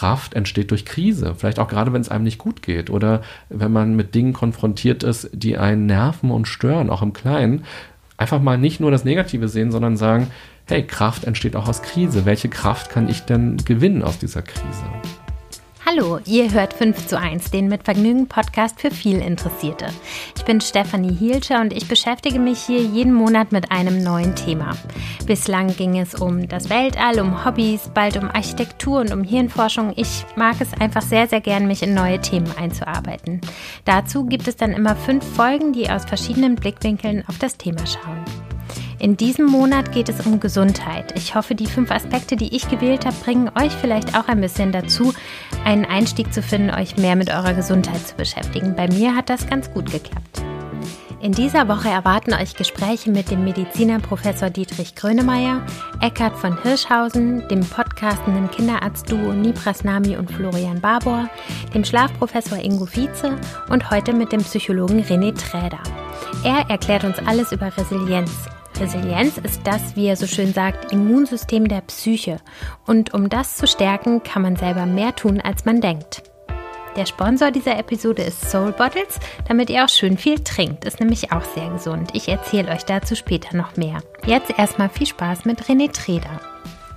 Kraft entsteht durch Krise. Vielleicht auch gerade, wenn es einem nicht gut geht oder wenn man mit Dingen konfrontiert ist, die einen nerven und stören, auch im Kleinen. Einfach mal nicht nur das Negative sehen, sondern sagen, hey, Kraft entsteht auch aus Krise. Welche Kraft kann ich denn gewinnen aus dieser Krise? Hallo, ihr hört 5 zu 1, den mit Vergnügen Podcast für viel Interessierte. Ich bin Stefanie Hielscher und ich beschäftige mich hier jeden Monat mit einem neuen Thema. Bislang ging es um das Weltall, um Hobbys, bald um Architektur und um Hirnforschung. Ich mag es einfach sehr, sehr gern, mich in neue Themen einzuarbeiten. Dazu gibt es dann immer fünf Folgen, die aus verschiedenen Blickwinkeln auf das Thema schauen. In diesem Monat geht es um Gesundheit. Ich hoffe, die fünf Aspekte, die ich gewählt habe, bringen euch vielleicht auch ein bisschen dazu, einen Einstieg zu finden, euch mehr mit eurer Gesundheit zu beschäftigen. Bei mir hat das ganz gut geklappt. In dieser Woche erwarten euch Gespräche mit dem Mediziner Professor Dietrich Grönemeyer, Eckhard von Hirschhausen, dem podcastenden Kinderarzt-Duo Nipras Nami und Florian Barbour, dem Schlafprofessor Ingo Vize und heute mit dem Psychologen René Träder. Er erklärt uns alles über Resilienz, Resilienz ist das, wie er so schön sagt, Immunsystem der Psyche. Und um das zu stärken, kann man selber mehr tun, als man denkt. Der Sponsor dieser Episode ist Soul Bottles, damit ihr auch schön viel trinkt. Ist nämlich auch sehr gesund. Ich erzähle euch dazu später noch mehr. Jetzt erstmal viel Spaß mit René Treder.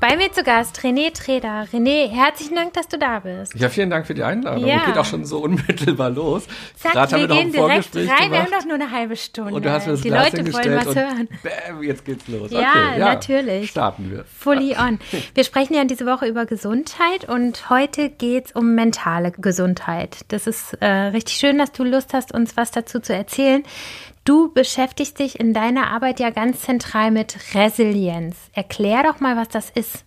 Bei mir zu Gast René Treder. René, herzlichen Dank, dass du da bist. Ja, vielen Dank für die Einladung. Ja. Geht auch schon so unmittelbar los. Zack, Gerade wir gehen direkt rein. Gemacht. Wir haben doch nur eine halbe Stunde. Und du hast mir das die Glas Leute wollen was hören. Bam, jetzt geht's los. Ja, okay, ja, natürlich. Starten wir. Fully on. Wir sprechen ja diese Woche über Gesundheit und heute geht's um mentale Gesundheit. Das ist äh, richtig schön, dass du Lust hast, uns was dazu zu erzählen. Du beschäftigst dich in deiner Arbeit ja ganz zentral mit Resilienz. Erklär doch mal, was das ist.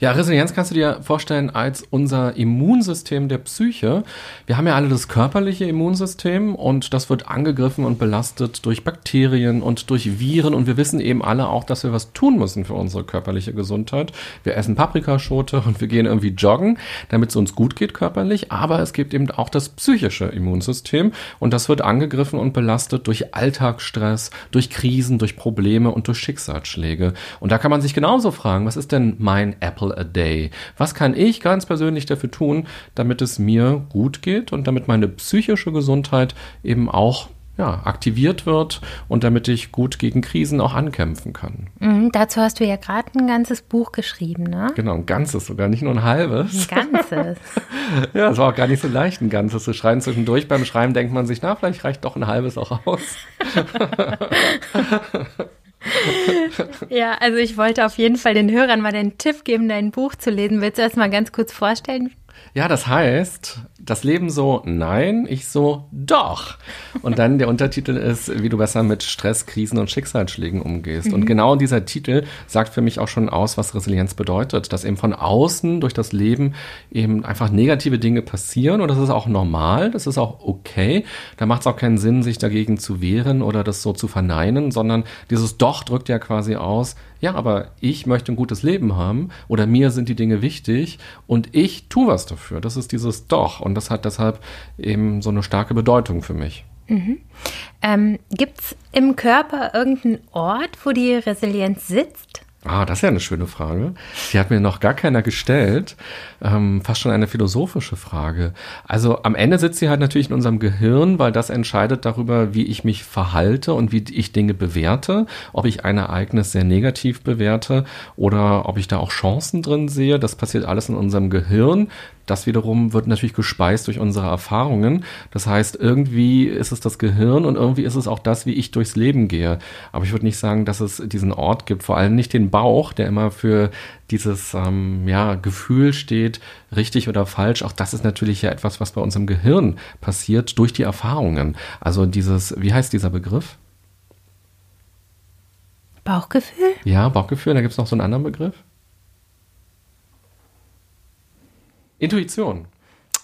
Ja, Resilienz kannst du dir vorstellen als unser Immunsystem der Psyche. Wir haben ja alle das körperliche Immunsystem und das wird angegriffen und belastet durch Bakterien und durch Viren und wir wissen eben alle auch, dass wir was tun müssen für unsere körperliche Gesundheit. Wir essen Paprikaschote und wir gehen irgendwie joggen, damit es uns gut geht körperlich, aber es gibt eben auch das psychische Immunsystem und das wird angegriffen und belastet durch Alltagsstress, durch Krisen, durch Probleme und durch Schicksalsschläge. Und da kann man sich genauso fragen, was ist denn mein Apple Apple a day. Was kann ich ganz persönlich dafür tun, damit es mir gut geht und damit meine psychische Gesundheit eben auch ja, aktiviert wird und damit ich gut gegen Krisen auch ankämpfen kann. Mhm, dazu hast du ja gerade ein ganzes Buch geschrieben, ne? Genau, ein ganzes sogar, nicht nur ein halbes. Ein ganzes. ja, es war auch gar nicht so leicht, ein ganzes zu schreiben. Zwischendurch beim Schreiben denkt man sich, na, vielleicht reicht doch ein halbes auch aus. ja, also ich wollte auf jeden Fall den Hörern mal den Tipp geben, dein Buch zu lesen. Willst du das mal ganz kurz vorstellen? Ja, das heißt, das Leben so, nein, ich so, doch. Und dann der Untertitel ist, wie du besser mit Stress, Krisen und Schicksalsschlägen umgehst. Mhm. Und genau dieser Titel sagt für mich auch schon aus, was Resilienz bedeutet. Dass eben von außen durch das Leben eben einfach negative Dinge passieren und das ist auch normal, das ist auch okay. Da macht es auch keinen Sinn, sich dagegen zu wehren oder das so zu verneinen, sondern dieses Doch drückt ja quasi aus, ja, aber ich möchte ein gutes Leben haben oder mir sind die Dinge wichtig und ich tue was dafür. Das ist dieses Doch und das hat deshalb eben so eine starke Bedeutung für mich. Mhm. Ähm, Gibt es im Körper irgendeinen Ort, wo die Resilienz sitzt? Ah, das ist ja eine schöne Frage. Die hat mir noch gar keiner gestellt. Ähm, fast schon eine philosophische Frage. Also am Ende sitzt sie halt natürlich in unserem Gehirn, weil das entscheidet darüber, wie ich mich verhalte und wie ich Dinge bewerte. Ob ich ein Ereignis sehr negativ bewerte oder ob ich da auch Chancen drin sehe. Das passiert alles in unserem Gehirn. Das wiederum wird natürlich gespeist durch unsere Erfahrungen. Das heißt, irgendwie ist es das Gehirn und irgendwie ist es auch das, wie ich durchs Leben gehe. Aber ich würde nicht sagen, dass es diesen Ort gibt, vor allem nicht den Bauch, der immer für dieses ähm, ja, Gefühl steht, richtig oder falsch. Auch das ist natürlich ja etwas, was bei uns im Gehirn passiert durch die Erfahrungen. Also dieses, wie heißt dieser Begriff? Bauchgefühl? Ja, Bauchgefühl. Da gibt es noch so einen anderen Begriff. Intuition.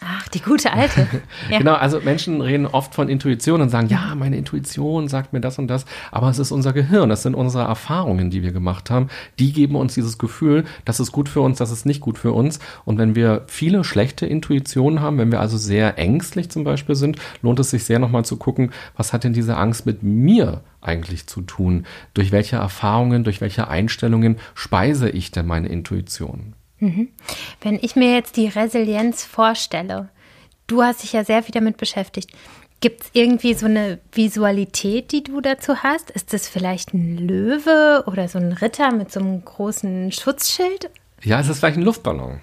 Ach, die gute alte. Ja. genau, also Menschen reden oft von Intuition und sagen, ja, meine Intuition sagt mir das und das, aber es ist unser Gehirn, das sind unsere Erfahrungen, die wir gemacht haben, die geben uns dieses Gefühl, das ist gut für uns, das ist nicht gut für uns. Und wenn wir viele schlechte Intuitionen haben, wenn wir also sehr ängstlich zum Beispiel sind, lohnt es sich sehr nochmal zu gucken, was hat denn diese Angst mit mir eigentlich zu tun? Durch welche Erfahrungen, durch welche Einstellungen speise ich denn meine Intuition? Mhm. Wenn ich mir jetzt die Resilienz vorstelle, du hast dich ja sehr viel damit beschäftigt. Gibt es irgendwie so eine Visualität, die du dazu hast? Ist das vielleicht ein Löwe oder so ein Ritter mit so einem großen Schutzschild? Ja, es ist vielleicht ein Luftballon.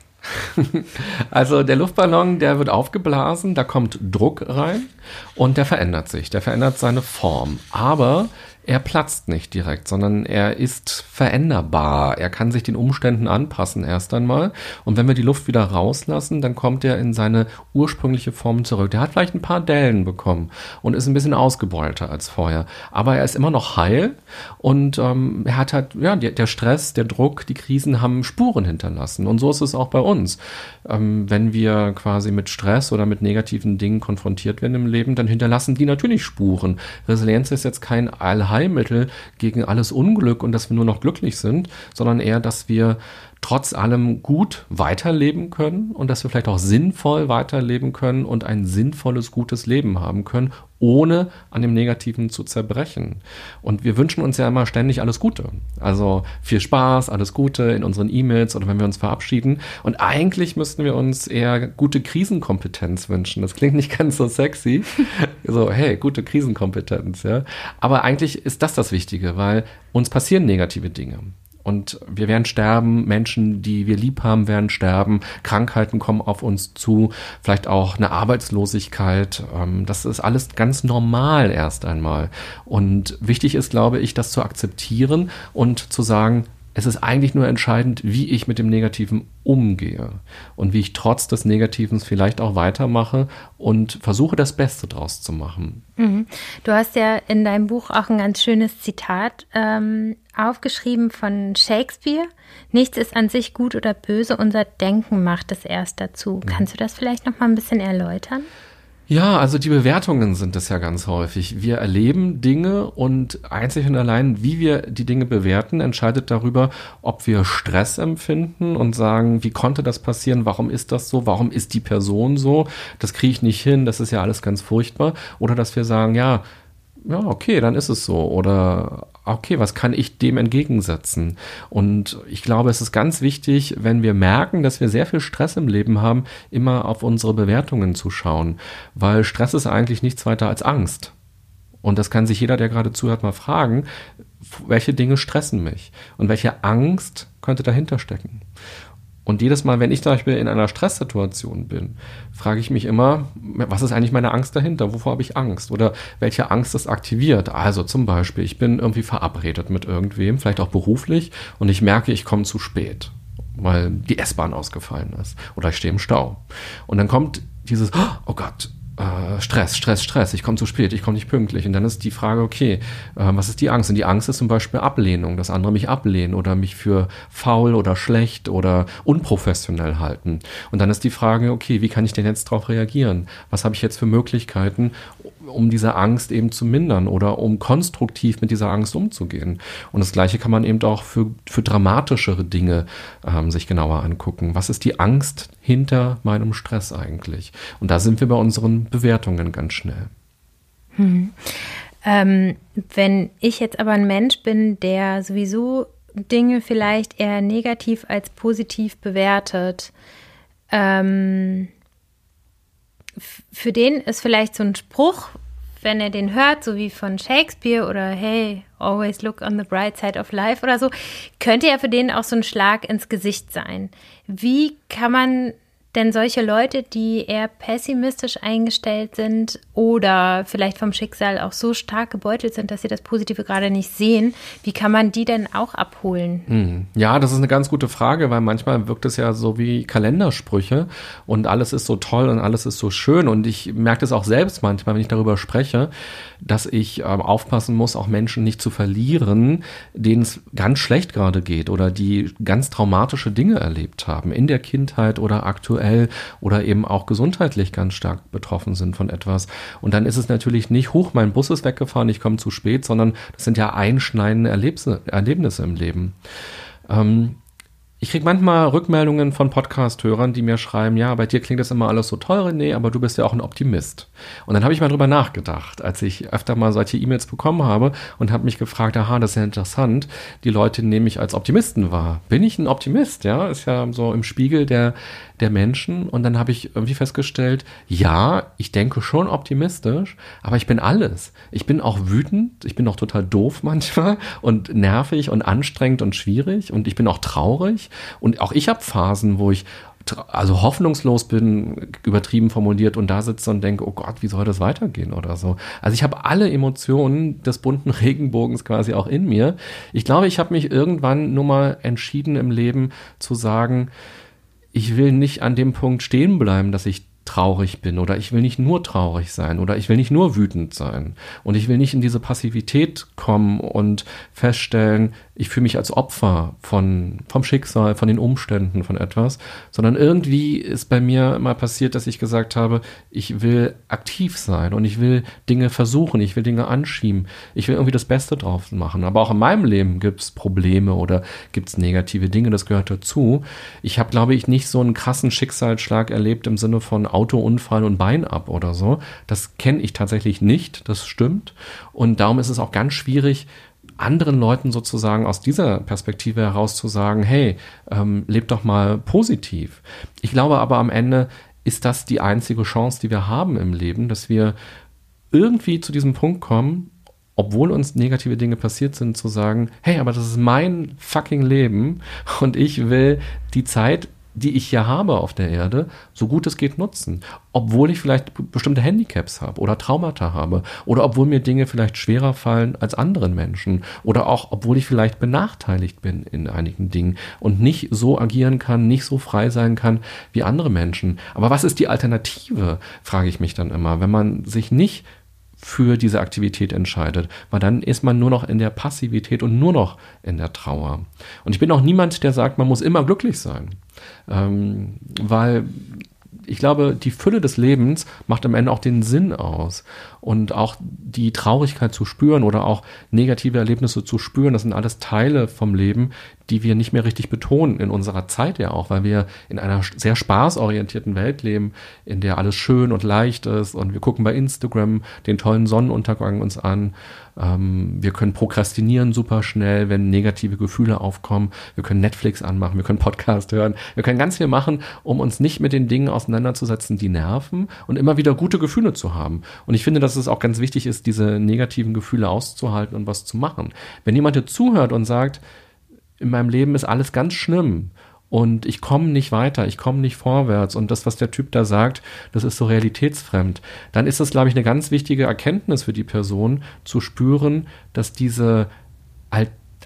also der Luftballon, der wird aufgeblasen, da kommt Druck rein und der verändert sich, der verändert seine Form. Aber er platzt nicht direkt, sondern er ist veränderbar. Er kann sich den Umständen anpassen erst einmal. Und wenn wir die Luft wieder rauslassen, dann kommt er in seine ursprüngliche Form zurück. Der hat vielleicht ein paar Dellen bekommen und ist ein bisschen ausgebeulter als vorher. Aber er ist immer noch heil und ähm, er hat halt, ja, der Stress, der Druck, die Krisen haben Spuren hinterlassen. Und so ist es auch bei uns. Ähm, wenn wir quasi mit Stress oder mit negativen Dingen konfrontiert werden im Leben, dann hinterlassen die natürlich Spuren. Resilienz ist jetzt kein Allheil Allheilmittel gegen alles Unglück und dass wir nur noch glücklich sind, sondern eher, dass wir trotz allem gut weiterleben können und dass wir vielleicht auch sinnvoll weiterleben können und ein sinnvolles, gutes Leben haben können, ohne an dem Negativen zu zerbrechen. Und wir wünschen uns ja immer ständig alles Gute. Also viel Spaß, alles Gute in unseren E-Mails oder wenn wir uns verabschieden. Und eigentlich müssten wir uns eher gute Krisenkompetenz wünschen. Das klingt nicht ganz so sexy. so, hey, gute Krisenkompetenz, ja. Aber eigentlich ist das das Wichtige, weil uns passieren negative Dinge. Und wir werden sterben, Menschen, die wir lieb haben, werden sterben, Krankheiten kommen auf uns zu, vielleicht auch eine Arbeitslosigkeit. Ähm, das ist alles ganz normal erst einmal. Und wichtig ist, glaube ich, das zu akzeptieren und zu sagen, es ist eigentlich nur entscheidend, wie ich mit dem Negativen umgehe und wie ich trotz des Negativen vielleicht auch weitermache und versuche, das Beste draus zu machen. Mhm. Du hast ja in deinem Buch auch ein ganz schönes Zitat ähm, aufgeschrieben von Shakespeare. Nichts ist an sich gut oder böse, unser Denken macht es erst dazu. Mhm. Kannst du das vielleicht noch mal ein bisschen erläutern? Ja, also die Bewertungen sind es ja ganz häufig. Wir erleben Dinge und einzig und allein, wie wir die Dinge bewerten, entscheidet darüber, ob wir Stress empfinden und sagen, wie konnte das passieren, warum ist das so, warum ist die Person so, das kriege ich nicht hin, das ist ja alles ganz furchtbar. Oder dass wir sagen, ja, ja, okay, dann ist es so. Oder okay, was kann ich dem entgegensetzen? Und ich glaube, es ist ganz wichtig, wenn wir merken, dass wir sehr viel Stress im Leben haben, immer auf unsere Bewertungen zu schauen. Weil Stress ist eigentlich nichts weiter als Angst. Und das kann sich jeder, der gerade zuhört, mal fragen, welche Dinge stressen mich? Und welche Angst könnte dahinter stecken? Und jedes Mal, wenn ich zum Beispiel in einer Stresssituation bin, frage ich mich immer, was ist eigentlich meine Angst dahinter? Wovor habe ich Angst? Oder welche Angst ist aktiviert? Also zum Beispiel, ich bin irgendwie verabredet mit irgendwem, vielleicht auch beruflich, und ich merke, ich komme zu spät, weil die S-Bahn ausgefallen ist. Oder ich stehe im Stau. Und dann kommt dieses, oh Gott, äh, Stress, Stress, Stress, ich komme zu spät, ich komme nicht pünktlich. Und dann ist die Frage, okay, äh, was ist die Angst? Und die Angst ist zum Beispiel Ablehnung, dass andere mich ablehnen oder mich für faul oder schlecht oder unprofessionell halten. Und dann ist die Frage, okay, wie kann ich denn jetzt darauf reagieren? Was habe ich jetzt für Möglichkeiten, um diese Angst eben zu mindern oder um konstruktiv mit dieser Angst umzugehen. Und das Gleiche kann man eben auch für, für dramatischere Dinge ähm, sich genauer angucken. Was ist die Angst hinter meinem Stress eigentlich? Und da sind wir bei unseren Bewertungen ganz schnell. Hm. Ähm, wenn ich jetzt aber ein Mensch bin, der sowieso Dinge vielleicht eher negativ als positiv bewertet, ähm, für den ist vielleicht so ein Spruch, wenn er den hört, so wie von Shakespeare oder Hey, always look on the bright side of life oder so, könnte ja für den auch so ein Schlag ins Gesicht sein. Wie kann man denn solche Leute, die eher pessimistisch eingestellt sind oder vielleicht vom Schicksal auch so stark gebeutelt sind, dass sie das Positive gerade nicht sehen, wie kann man die denn auch abholen? Hm. Ja, das ist eine ganz gute Frage, weil manchmal wirkt es ja so wie Kalendersprüche und alles ist so toll und alles ist so schön und ich merke das auch selbst manchmal, wenn ich darüber spreche, dass ich äh, aufpassen muss, auch Menschen nicht zu verlieren, denen es ganz schlecht gerade geht oder die ganz traumatische Dinge erlebt haben in der Kindheit oder aktuell sexuell oder eben auch gesundheitlich ganz stark betroffen sind von etwas. Und dann ist es natürlich nicht, hoch, mein Bus ist weggefahren, ich komme zu spät, sondern das sind ja einschneidende Erlebnisse, Erlebnisse im Leben. Ähm, ich kriege manchmal Rückmeldungen von Podcast-Hörern, die mir schreiben, ja, bei dir klingt das immer alles so toll, René, aber du bist ja auch ein Optimist. Und dann habe ich mal drüber nachgedacht, als ich öfter mal solche E-Mails bekommen habe und habe mich gefragt, aha, das ist ja interessant, die Leute nehmen mich als Optimisten wahr. Bin ich ein Optimist? Ja, ist ja so im Spiegel der, der Menschen. Und dann habe ich irgendwie festgestellt, ja, ich denke schon optimistisch, aber ich bin alles. Ich bin auch wütend, ich bin auch total doof manchmal und nervig und anstrengend und schwierig und ich bin auch traurig und auch ich habe Phasen, wo ich also hoffnungslos bin, übertrieben formuliert und da sitze und denke, oh Gott, wie soll das weitergehen oder so. Also ich habe alle Emotionen des bunten Regenbogens quasi auch in mir. Ich glaube, ich habe mich irgendwann nur mal entschieden im Leben zu sagen, ich will nicht an dem Punkt stehen bleiben, dass ich traurig bin oder ich will nicht nur traurig sein oder ich will nicht nur wütend sein und ich will nicht in diese Passivität kommen und feststellen, ich fühle mich als Opfer von, vom Schicksal, von den Umständen, von etwas, sondern irgendwie ist bei mir mal passiert, dass ich gesagt habe, ich will aktiv sein und ich will Dinge versuchen, ich will Dinge anschieben, ich will irgendwie das Beste drauf machen. Aber auch in meinem Leben gibt es Probleme oder gibt es negative Dinge, das gehört dazu. Ich habe, glaube ich, nicht so einen krassen Schicksalsschlag erlebt im Sinne von Autounfall und Bein ab oder so. Das kenne ich tatsächlich nicht, das stimmt. Und darum ist es auch ganz schwierig, anderen Leuten sozusagen aus dieser Perspektive heraus zu sagen, hey, ähm, lebt doch mal positiv. Ich glaube aber am Ende ist das die einzige Chance, die wir haben im Leben, dass wir irgendwie zu diesem Punkt kommen, obwohl uns negative Dinge passiert sind, zu sagen, hey, aber das ist mein fucking Leben und ich will die Zeit die ich hier habe auf der Erde, so gut es geht nutzen. Obwohl ich vielleicht bestimmte Handicaps habe oder Traumata habe oder obwohl mir Dinge vielleicht schwerer fallen als anderen Menschen oder auch obwohl ich vielleicht benachteiligt bin in einigen Dingen und nicht so agieren kann, nicht so frei sein kann wie andere Menschen. Aber was ist die Alternative, frage ich mich dann immer, wenn man sich nicht für diese Aktivität entscheidet, weil dann ist man nur noch in der Passivität und nur noch in der Trauer. Und ich bin auch niemand, der sagt, man muss immer glücklich sein, ähm, weil ich glaube, die Fülle des Lebens macht am Ende auch den Sinn aus. Und auch die Traurigkeit zu spüren oder auch negative Erlebnisse zu spüren, das sind alles Teile vom Leben, die wir nicht mehr richtig betonen in unserer Zeit ja auch, weil wir in einer sehr spaßorientierten Welt leben, in der alles schön und leicht ist und wir gucken bei Instagram den tollen Sonnenuntergang uns an. Ähm, wir können prokrastinieren super schnell, wenn negative Gefühle aufkommen. Wir können Netflix anmachen, wir können Podcast hören, wir können ganz viel machen, um uns nicht mit den Dingen auseinanderzusetzen, die nerven und immer wieder gute Gefühle zu haben. Und ich finde, dass es auch ganz wichtig ist, diese negativen Gefühle auszuhalten und was zu machen. Wenn jemand dir zuhört und sagt, in meinem Leben ist alles ganz schlimm und ich komme nicht weiter, ich komme nicht vorwärts und das, was der Typ da sagt, das ist so realitätsfremd, dann ist das, glaube ich, eine ganz wichtige Erkenntnis für die Person, zu spüren, dass diese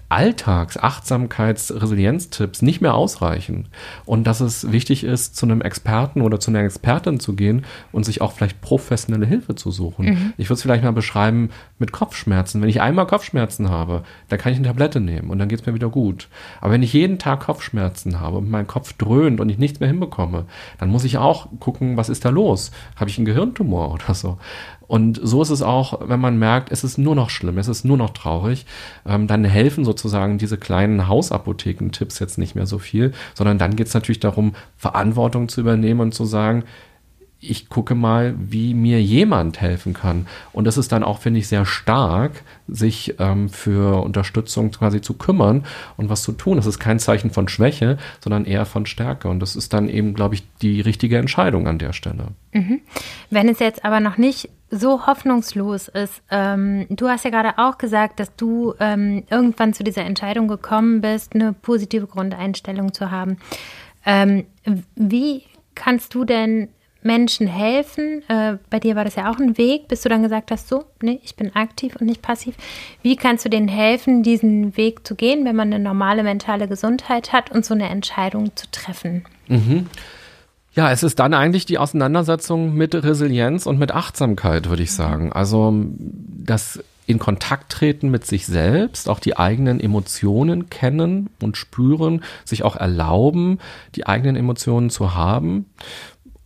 Alltags-, Achtsamkeits-, Resilienztipps nicht mehr ausreichen und dass es wichtig ist, zu einem Experten oder zu einer Expertin zu gehen und sich auch vielleicht professionelle Hilfe zu suchen. Mhm. Ich würde es vielleicht mal beschreiben mit Kopfschmerzen. Wenn ich einmal Kopfschmerzen habe, dann kann ich eine Tablette nehmen und dann geht es mir wieder gut. Aber wenn ich jeden Tag Kopfschmerzen habe und mein Kopf dröhnt und ich nichts mehr hinbekomme, dann muss ich auch gucken, was ist da los? Habe ich einen Gehirntumor oder so? Und so ist es auch, wenn man merkt, es ist nur noch schlimm, es ist nur noch traurig, ähm, dann helfen sozusagen diese kleinen Hausapotheken-Tipps jetzt nicht mehr so viel, sondern dann geht es natürlich darum, Verantwortung zu übernehmen und zu sagen, ich gucke mal, wie mir jemand helfen kann. Und das ist dann auch, finde ich, sehr stark, sich ähm, für Unterstützung quasi zu kümmern und was zu tun. Das ist kein Zeichen von Schwäche, sondern eher von Stärke. Und das ist dann eben, glaube ich, die richtige Entscheidung an der Stelle. Mhm. Wenn es jetzt aber noch nicht so hoffnungslos ist, ähm, du hast ja gerade auch gesagt, dass du ähm, irgendwann zu dieser Entscheidung gekommen bist, eine positive Grundeinstellung zu haben. Ähm, wie kannst du denn Menschen helfen. Äh, bei dir war das ja auch ein Weg, bis du dann gesagt hast, so, nee, ich bin aktiv und nicht passiv. Wie kannst du denen helfen, diesen Weg zu gehen, wenn man eine normale mentale Gesundheit hat und so eine Entscheidung zu treffen? Mhm. Ja, es ist dann eigentlich die Auseinandersetzung mit Resilienz und mit Achtsamkeit, würde ich sagen. Also das in Kontakt treten mit sich selbst, auch die eigenen Emotionen kennen und spüren, sich auch erlauben, die eigenen Emotionen zu haben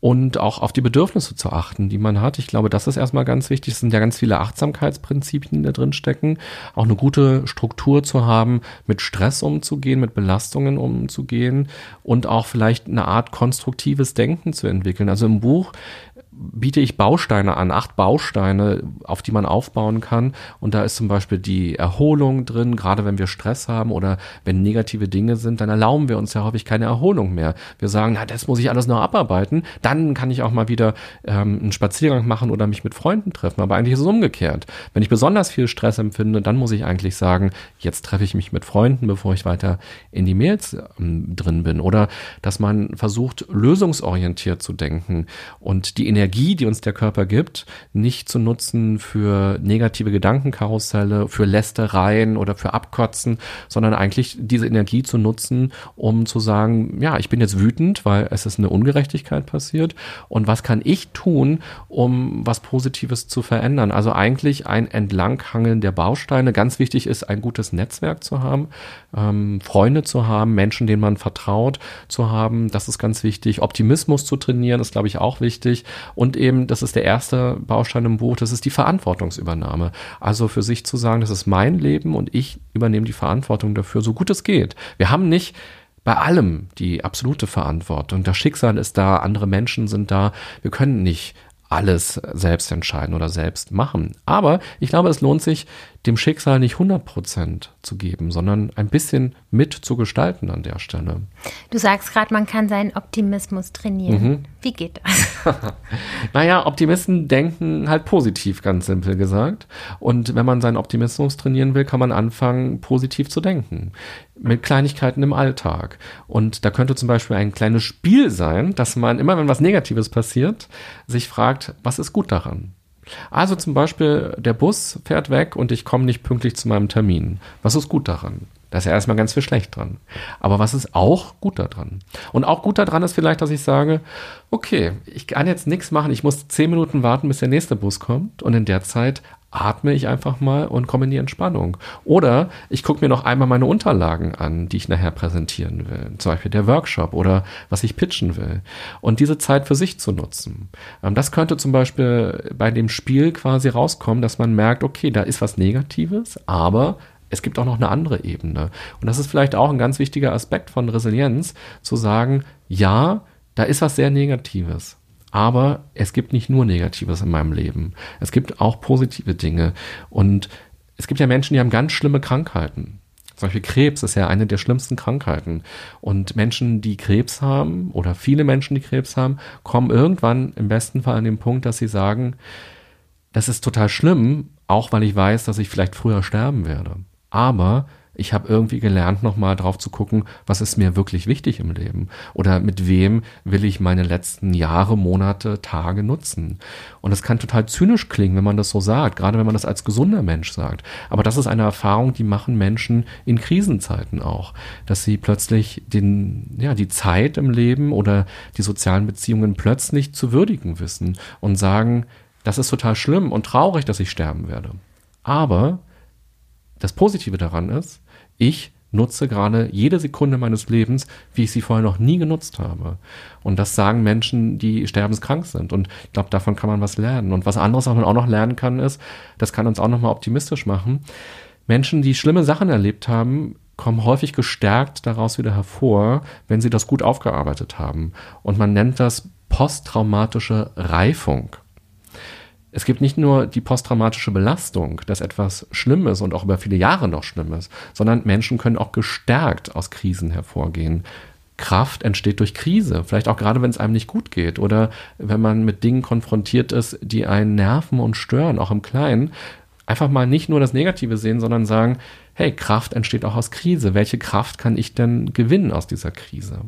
und auch auf die Bedürfnisse zu achten, die man hat. Ich glaube, das ist erstmal ganz wichtig. Es sind ja ganz viele Achtsamkeitsprinzipien, die da drin stecken. Auch eine gute Struktur zu haben, mit Stress umzugehen, mit Belastungen umzugehen und auch vielleicht eine Art konstruktives Denken zu entwickeln. Also im Buch biete ich Bausteine an, acht Bausteine, auf die man aufbauen kann. Und da ist zum Beispiel die Erholung drin, gerade wenn wir Stress haben oder wenn negative Dinge sind, dann erlauben wir uns ja häufig keine Erholung mehr. Wir sagen, na, das muss ich alles noch abarbeiten, dann kann ich auch mal wieder ähm, einen Spaziergang machen oder mich mit Freunden treffen. Aber eigentlich ist es umgekehrt. Wenn ich besonders viel Stress empfinde, dann muss ich eigentlich sagen, jetzt treffe ich mich mit Freunden, bevor ich weiter in die Mails ähm, drin bin. Oder dass man versucht, lösungsorientiert zu denken und die Energie Energie, die uns der Körper gibt, nicht zu nutzen für negative Gedankenkarusselle, für Lästereien oder für Abkotzen, sondern eigentlich diese Energie zu nutzen, um zu sagen, ja, ich bin jetzt wütend, weil es ist eine Ungerechtigkeit passiert und was kann ich tun, um was Positives zu verändern? Also eigentlich ein Entlanghangeln der Bausteine. Ganz wichtig ist, ein gutes Netzwerk zu haben, ähm, Freunde zu haben, Menschen, denen man vertraut zu haben. Das ist ganz wichtig. Optimismus zu trainieren ist, glaube ich, auch wichtig. Und eben, das ist der erste Baustein im Buch, das ist die Verantwortungsübernahme. Also für sich zu sagen, das ist mein Leben und ich übernehme die Verantwortung dafür, so gut es geht. Wir haben nicht bei allem die absolute Verantwortung. Das Schicksal ist da, andere Menschen sind da. Wir können nicht alles selbst entscheiden oder selbst machen. Aber ich glaube, es lohnt sich, dem Schicksal nicht 100 Prozent zu geben, sondern ein bisschen mit zu gestalten an der Stelle. Du sagst gerade, man kann seinen Optimismus trainieren. Mhm. Wie geht das? naja, Optimisten denken halt positiv, ganz simpel gesagt. Und wenn man seinen Optimismus trainieren will, kann man anfangen, positiv zu denken. Mit Kleinigkeiten im Alltag. Und da könnte zum Beispiel ein kleines Spiel sein, dass man immer, wenn was Negatives passiert, sich fragt, was ist gut daran? Also zum Beispiel, der Bus fährt weg und ich komme nicht pünktlich zu meinem Termin. Was ist gut daran? Da ist ja erstmal ganz viel schlecht dran. Aber was ist auch gut daran? Und auch gut daran ist vielleicht, dass ich sage, okay, ich kann jetzt nichts machen, ich muss zehn Minuten warten, bis der nächste Bus kommt und in der Zeit atme ich einfach mal und komme in die Entspannung. Oder ich gucke mir noch einmal meine Unterlagen an, die ich nachher präsentieren will. Zum Beispiel der Workshop oder was ich pitchen will. Und diese Zeit für sich zu nutzen. Ähm, das könnte zum Beispiel bei dem Spiel quasi rauskommen, dass man merkt, okay, da ist was Negatives, aber es gibt auch noch eine andere Ebene. Und das ist vielleicht auch ein ganz wichtiger Aspekt von Resilienz, zu sagen, ja, da ist was sehr Negatives. Aber es gibt nicht nur Negatives in meinem Leben. Es gibt auch positive Dinge. Und es gibt ja Menschen, die haben ganz schlimme Krankheiten. Zum Beispiel Krebs ist ja eine der schlimmsten Krankheiten. Und Menschen, die Krebs haben, oder viele Menschen, die Krebs haben, kommen irgendwann im besten Fall an den Punkt, dass sie sagen, das ist total schlimm, auch weil ich weiß, dass ich vielleicht früher sterben werde. Aber ich habe irgendwie gelernt, nochmal drauf zu gucken, was ist mir wirklich wichtig im Leben oder mit wem will ich meine letzten Jahre, Monate, Tage nutzen. Und das kann total zynisch klingen, wenn man das so sagt, gerade wenn man das als gesunder Mensch sagt. Aber das ist eine Erfahrung, die machen Menschen in Krisenzeiten auch, dass sie plötzlich den, ja, die Zeit im Leben oder die sozialen Beziehungen plötzlich zu würdigen wissen und sagen, das ist total schlimm und traurig, dass ich sterben werde. Aber das Positive daran ist, ich nutze gerade jede Sekunde meines Lebens, wie ich sie vorher noch nie genutzt habe. Und das sagen Menschen, die sterbenskrank sind. Und ich glaube, davon kann man was lernen. Und was anderes, was man auch noch lernen kann, ist, das kann uns auch noch mal optimistisch machen. Menschen, die schlimme Sachen erlebt haben, kommen häufig gestärkt daraus wieder hervor, wenn sie das gut aufgearbeitet haben. Und man nennt das posttraumatische Reifung es gibt nicht nur die posttraumatische Belastung, dass etwas schlimm ist und auch über viele Jahre noch schlimm ist, sondern Menschen können auch gestärkt aus Krisen hervorgehen. Kraft entsteht durch Krise, vielleicht auch gerade wenn es einem nicht gut geht oder wenn man mit Dingen konfrontiert ist, die einen nerven und stören, auch im Kleinen. Einfach mal nicht nur das Negative sehen, sondern sagen, hey, Kraft entsteht auch aus Krise. Welche Kraft kann ich denn gewinnen aus dieser Krise?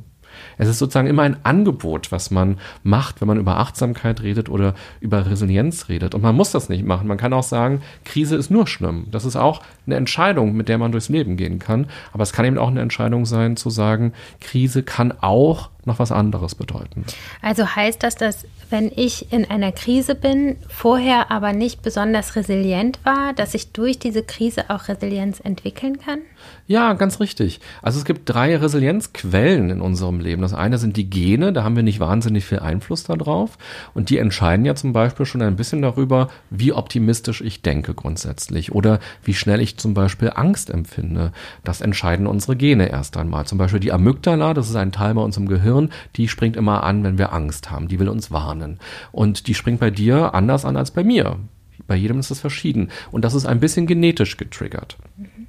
Es ist sozusagen immer ein Angebot, was man macht, wenn man über Achtsamkeit redet oder über Resilienz redet. Und man muss das nicht machen. Man kann auch sagen, Krise ist nur schlimm. Das ist auch eine Entscheidung, mit der man durchs Leben gehen kann. Aber es kann eben auch eine Entscheidung sein, zu sagen, Krise kann auch noch was anderes bedeuten. Also heißt das, dass wenn ich in einer Krise bin, vorher aber nicht besonders resilient war, dass ich durch diese Krise auch Resilienz entwickeln kann? Ja, ganz richtig. Also es gibt drei Resilienzquellen in unserem Leben. Das eine sind die Gene, da haben wir nicht wahnsinnig viel Einfluss darauf. Und die entscheiden ja zum Beispiel schon ein bisschen darüber, wie optimistisch ich denke grundsätzlich oder wie schnell ich zum Beispiel Angst empfinde. Das entscheiden unsere Gene erst einmal. Zum Beispiel die Amygdala, das ist ein Teil bei uns im Gehirn, die springt immer an, wenn wir Angst haben. Die will uns warnen. Und die springt bei dir anders an als bei mir. Bei jedem ist das verschieden. Und das ist ein bisschen genetisch getriggert.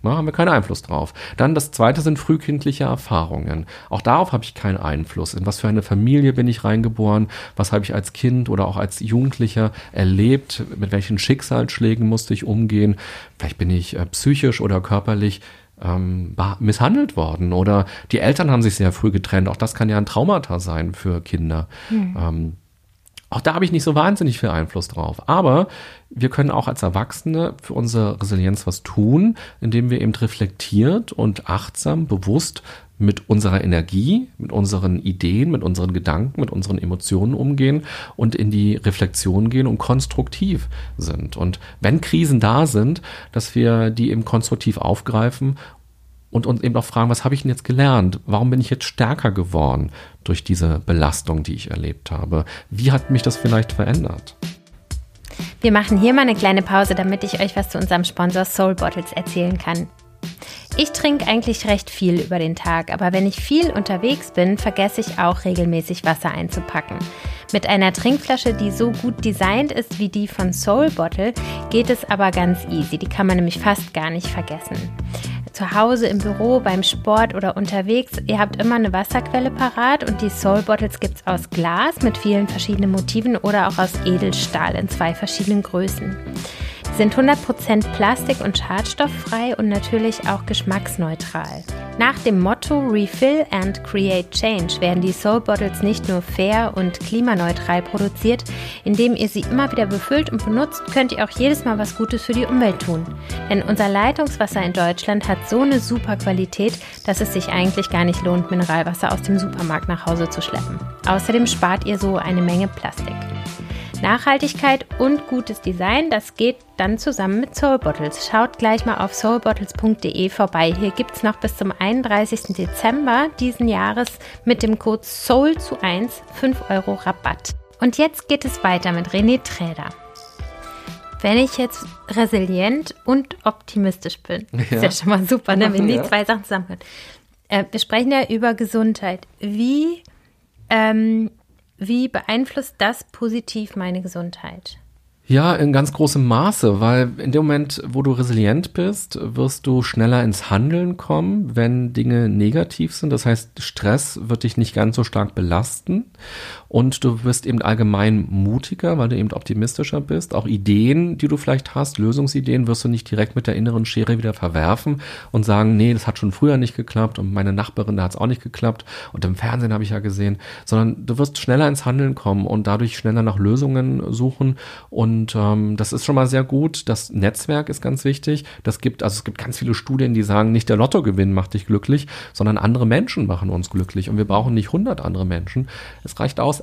Da haben wir keinen Einfluss drauf. Dann das zweite sind frühkindliche Erfahrungen. Auch darauf habe ich keinen Einfluss. In was für eine Familie bin ich reingeboren? Was habe ich als Kind oder auch als Jugendlicher erlebt? Mit welchen Schicksalsschlägen musste ich umgehen? Vielleicht bin ich äh, psychisch oder körperlich ähm, misshandelt worden oder die Eltern haben sich sehr früh getrennt. Auch das kann ja ein Traumata sein für Kinder. Mhm. Ähm, auch da habe ich nicht so wahnsinnig viel Einfluss drauf. Aber wir können auch als Erwachsene für unsere Resilienz was tun, indem wir eben reflektiert und achtsam, bewusst mit unserer Energie, mit unseren Ideen, mit unseren Gedanken, mit unseren Emotionen umgehen und in die Reflexion gehen und konstruktiv sind. Und wenn Krisen da sind, dass wir die eben konstruktiv aufgreifen und uns eben auch fragen, was habe ich denn jetzt gelernt? Warum bin ich jetzt stärker geworden durch diese Belastung, die ich erlebt habe? Wie hat mich das vielleicht verändert? Wir machen hier mal eine kleine Pause, damit ich euch was zu unserem Sponsor Soul Bottles erzählen kann. Ich trinke eigentlich recht viel über den Tag, aber wenn ich viel unterwegs bin, vergesse ich auch regelmäßig Wasser einzupacken. Mit einer Trinkflasche, die so gut designt ist wie die von Soul Bottle, geht es aber ganz easy. Die kann man nämlich fast gar nicht vergessen zu Hause, im Büro, beim Sport oder unterwegs, ihr habt immer eine Wasserquelle parat und die Soul Bottles gibt es aus Glas mit vielen verschiedenen Motiven oder auch aus Edelstahl in zwei verschiedenen Größen sind 100% plastik- und schadstofffrei und natürlich auch geschmacksneutral. Nach dem Motto Refill and Create Change werden die Soul Bottles nicht nur fair und klimaneutral produziert, indem ihr sie immer wieder befüllt und benutzt, könnt ihr auch jedes Mal was Gutes für die Umwelt tun. Denn unser Leitungswasser in Deutschland hat so eine super Qualität, dass es sich eigentlich gar nicht lohnt, Mineralwasser aus dem Supermarkt nach Hause zu schleppen. Außerdem spart ihr so eine Menge Plastik. Nachhaltigkeit und gutes Design, das geht dann zusammen mit Soul Bottles. Schaut gleich mal auf soulbottles.de vorbei. Hier gibt es noch bis zum 31. Dezember diesen Jahres mit dem Code SOUL zu 1 5 Euro Rabatt. Und jetzt geht es weiter mit René Träder. Wenn ich jetzt resilient und optimistisch bin, ja. ist ja schon mal super, ne? wenn die ja. zwei Sachen zusammenkommen. Äh, wir sprechen ja über Gesundheit. Wie ähm, wie beeinflusst das positiv meine Gesundheit? Ja, in ganz großem Maße, weil in dem Moment, wo du resilient bist, wirst du schneller ins Handeln kommen, wenn Dinge negativ sind. Das heißt, Stress wird dich nicht ganz so stark belasten und du wirst eben allgemein mutiger, weil du eben optimistischer bist. Auch Ideen, die du vielleicht hast, Lösungsideen, wirst du nicht direkt mit der inneren Schere wieder verwerfen und sagen, nee, das hat schon früher nicht geklappt und meine Nachbarin, da hat es auch nicht geklappt und im Fernsehen habe ich ja gesehen, sondern du wirst schneller ins Handeln kommen und dadurch schneller nach Lösungen suchen und ähm, das ist schon mal sehr gut. Das Netzwerk ist ganz wichtig. Das gibt, also es gibt ganz viele Studien, die sagen, nicht der Lottogewinn macht dich glücklich, sondern andere Menschen machen uns glücklich und wir brauchen nicht 100 andere Menschen. Es reicht aus,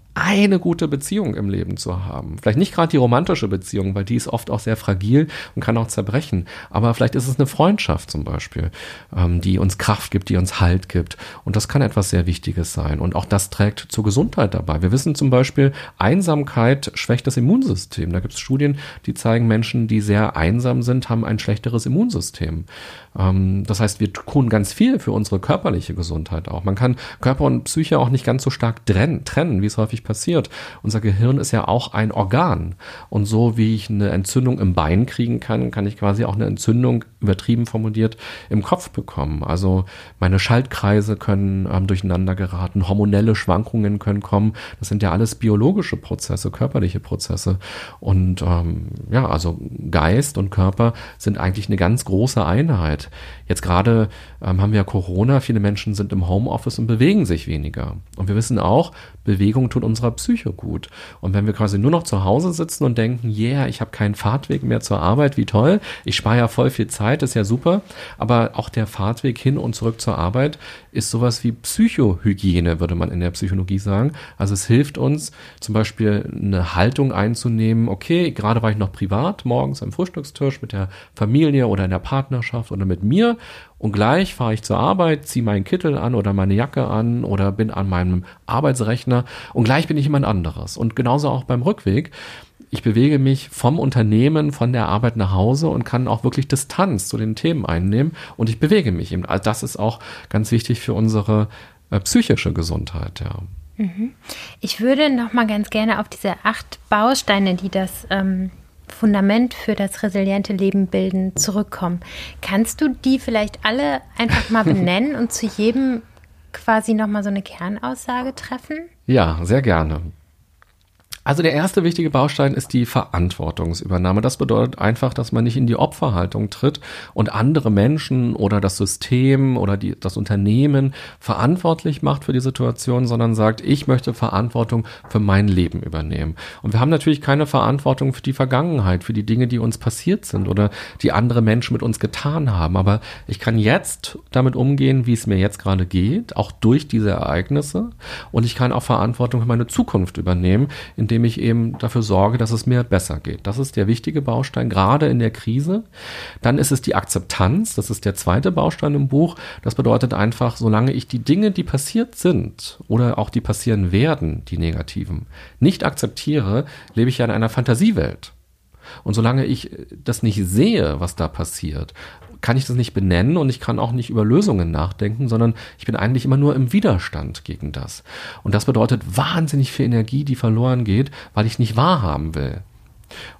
eine gute Beziehung im Leben zu haben. Vielleicht nicht gerade die romantische Beziehung, weil die ist oft auch sehr fragil und kann auch zerbrechen. Aber vielleicht ist es eine Freundschaft zum Beispiel, ähm, die uns Kraft gibt, die uns Halt gibt. Und das kann etwas sehr Wichtiges sein. Und auch das trägt zur Gesundheit dabei. Wir wissen zum Beispiel, Einsamkeit schwächt das Immunsystem. Da gibt es Studien, die zeigen, Menschen, die sehr einsam sind, haben ein schlechteres Immunsystem. Ähm, das heißt, wir tun ganz viel für unsere körperliche Gesundheit auch. Man kann Körper und Psyche auch nicht ganz so stark trennen, wie es häufig passiert. Unser Gehirn ist ja auch ein Organ. Und so wie ich eine Entzündung im Bein kriegen kann, kann ich quasi auch eine Entzündung, übertrieben formuliert, im Kopf bekommen. Also meine Schaltkreise können ähm, durcheinander geraten, hormonelle Schwankungen können kommen. Das sind ja alles biologische Prozesse, körperliche Prozesse. Und ähm, ja, also Geist und Körper sind eigentlich eine ganz große Einheit. Jetzt gerade ähm, haben wir Corona, viele Menschen sind im Homeoffice und bewegen sich weniger. Und wir wissen auch, Bewegung tut unserer Psyche gut. Und wenn wir quasi nur noch zu Hause sitzen und denken, yeah, ich habe keinen Fahrtweg mehr zur Arbeit, wie toll, ich spare ja voll viel Zeit, ist ja super, aber auch der Fahrtweg hin und zurück zur Arbeit ist sowas wie Psychohygiene, würde man in der Psychologie sagen. Also es hilft uns zum Beispiel eine Haltung einzunehmen, okay, gerade war ich noch privat, morgens am Frühstückstisch mit der Familie oder in der Partnerschaft oder mit mir und gleich fahre ich zur Arbeit, ziehe meinen Kittel an oder meine Jacke an oder bin an meinem Arbeitsrechner und gleich bin ich jemand anderes. Und genauso auch beim Rückweg. Ich bewege mich vom Unternehmen, von der Arbeit nach Hause und kann auch wirklich Distanz zu den Themen einnehmen und ich bewege mich eben. Also das ist auch ganz wichtig für unsere äh, psychische Gesundheit, ja. Mhm. Ich würde noch mal ganz gerne auf diese acht Bausteine, die das ähm, Fundament für das resiliente Leben bilden, zurückkommen. Kannst du die vielleicht alle einfach mal benennen und zu jedem quasi nochmal so eine Kernaussage treffen? Ja, sehr gerne. Also der erste wichtige Baustein ist die Verantwortungsübernahme. Das bedeutet einfach, dass man nicht in die Opferhaltung tritt und andere Menschen oder das System oder die, das Unternehmen verantwortlich macht für die Situation, sondern sagt, ich möchte Verantwortung für mein Leben übernehmen. Und wir haben natürlich keine Verantwortung für die Vergangenheit, für die Dinge, die uns passiert sind oder die andere Menschen mit uns getan haben. Aber ich kann jetzt damit umgehen, wie es mir jetzt gerade geht, auch durch diese Ereignisse. Und ich kann auch Verantwortung für meine Zukunft übernehmen, indem ich eben dafür sorge, dass es mir besser geht. Das ist der wichtige Baustein, gerade in der Krise. Dann ist es die Akzeptanz, das ist der zweite Baustein im Buch. Das bedeutet einfach, solange ich die Dinge, die passiert sind oder auch die passieren werden, die negativen, nicht akzeptiere, lebe ich ja in einer Fantasiewelt. Und solange ich das nicht sehe, was da passiert, kann ich das nicht benennen und ich kann auch nicht über Lösungen nachdenken, sondern ich bin eigentlich immer nur im Widerstand gegen das. Und das bedeutet wahnsinnig viel Energie, die verloren geht, weil ich nicht wahrhaben will.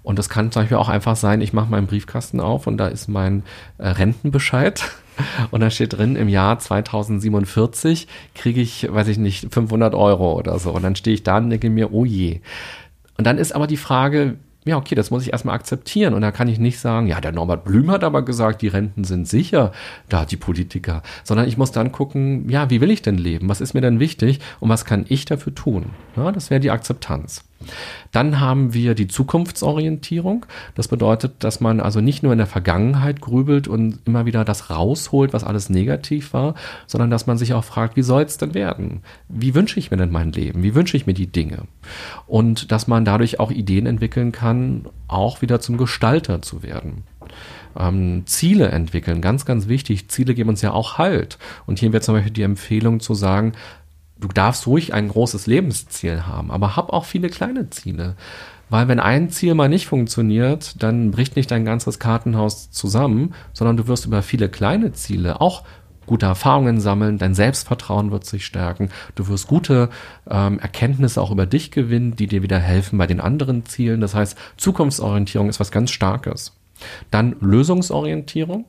Und das kann zum Beispiel auch einfach sein, ich mache meinen Briefkasten auf und da ist mein äh, Rentenbescheid. Und da steht drin, im Jahr 2047 kriege ich, weiß ich nicht, 500 Euro oder so. Und dann stehe ich da und denke mir, oh je. Und dann ist aber die Frage, ja, okay, das muss ich erstmal akzeptieren. Und da kann ich nicht sagen, ja, der Norbert Blüm hat aber gesagt, die Renten sind sicher, da die Politiker. Sondern ich muss dann gucken, ja, wie will ich denn leben? Was ist mir denn wichtig? Und was kann ich dafür tun? Ja, das wäre die Akzeptanz. Dann haben wir die Zukunftsorientierung. Das bedeutet, dass man also nicht nur in der Vergangenheit grübelt und immer wieder das rausholt, was alles negativ war, sondern dass man sich auch fragt, wie soll es denn werden? Wie wünsche ich mir denn mein Leben? Wie wünsche ich mir die Dinge? Und dass man dadurch auch Ideen entwickeln kann, auch wieder zum Gestalter zu werden. Ähm, Ziele entwickeln, ganz, ganz wichtig. Ziele geben uns ja auch Halt. Und hier wäre zum Beispiel die Empfehlung zu sagen, du darfst ruhig ein großes Lebensziel haben, aber hab auch viele kleine Ziele. Weil wenn ein Ziel mal nicht funktioniert, dann bricht nicht dein ganzes Kartenhaus zusammen, sondern du wirst über viele kleine Ziele auch gute Erfahrungen sammeln, dein Selbstvertrauen wird sich stärken, du wirst gute ähm, Erkenntnisse auch über dich gewinnen, die dir wieder helfen bei den anderen Zielen. Das heißt, Zukunftsorientierung ist was ganz Starkes. Dann Lösungsorientierung.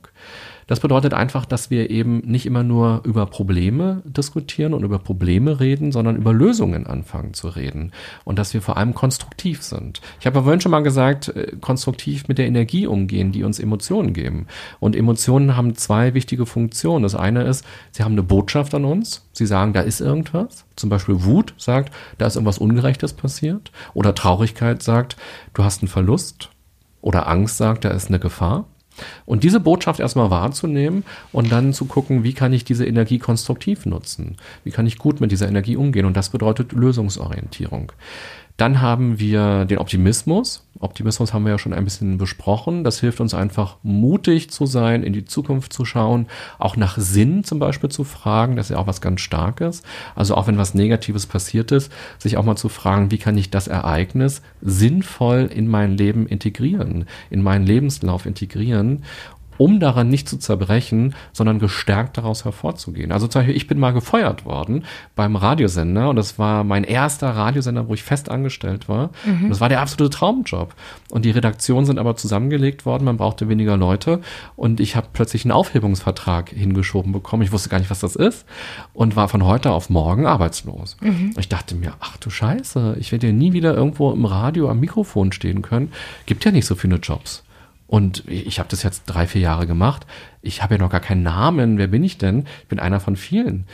Das bedeutet einfach, dass wir eben nicht immer nur über Probleme diskutieren und über Probleme reden, sondern über Lösungen anfangen zu reden und dass wir vor allem konstruktiv sind. Ich habe vorhin schon mal gesagt, äh, konstruktiv mit der Energie umgehen, die uns Emotionen geben. Und Emotionen haben zwei wichtige Funktionen. Das eine ist, sie haben eine Botschaft an uns. Sie sagen, da ist irgendwas. Zum Beispiel Wut sagt, da ist irgendwas Ungerechtes passiert. Oder Traurigkeit sagt, du hast einen Verlust. Oder Angst sagt, da ist eine Gefahr. Und diese Botschaft erstmal wahrzunehmen und dann zu gucken, wie kann ich diese Energie konstruktiv nutzen? Wie kann ich gut mit dieser Energie umgehen? Und das bedeutet Lösungsorientierung. Dann haben wir den Optimismus. Optimismus haben wir ja schon ein bisschen besprochen. Das hilft uns einfach mutig zu sein, in die Zukunft zu schauen, auch nach Sinn zum Beispiel zu fragen. Das ist ja auch was ganz Starkes. Also auch wenn was Negatives passiert ist, sich auch mal zu fragen, wie kann ich das Ereignis sinnvoll in mein Leben integrieren, in meinen Lebenslauf integrieren um daran nicht zu zerbrechen, sondern gestärkt daraus hervorzugehen. Also zum Beispiel, ich bin mal gefeuert worden beim Radiosender und das war mein erster Radiosender, wo ich fest angestellt war. Mhm. das war der absolute Traumjob. Und die Redaktionen sind aber zusammengelegt worden, man brauchte weniger Leute und ich habe plötzlich einen Aufhebungsvertrag hingeschoben bekommen. Ich wusste gar nicht, was das ist und war von heute auf morgen arbeitslos. Mhm. Ich dachte mir, ach du Scheiße, ich werde ja nie wieder irgendwo im Radio am Mikrofon stehen können. Gibt ja nicht so viele Jobs. Und ich habe das jetzt drei, vier Jahre gemacht. Ich habe ja noch gar keinen Namen. Wer bin ich denn? Ich bin einer von vielen.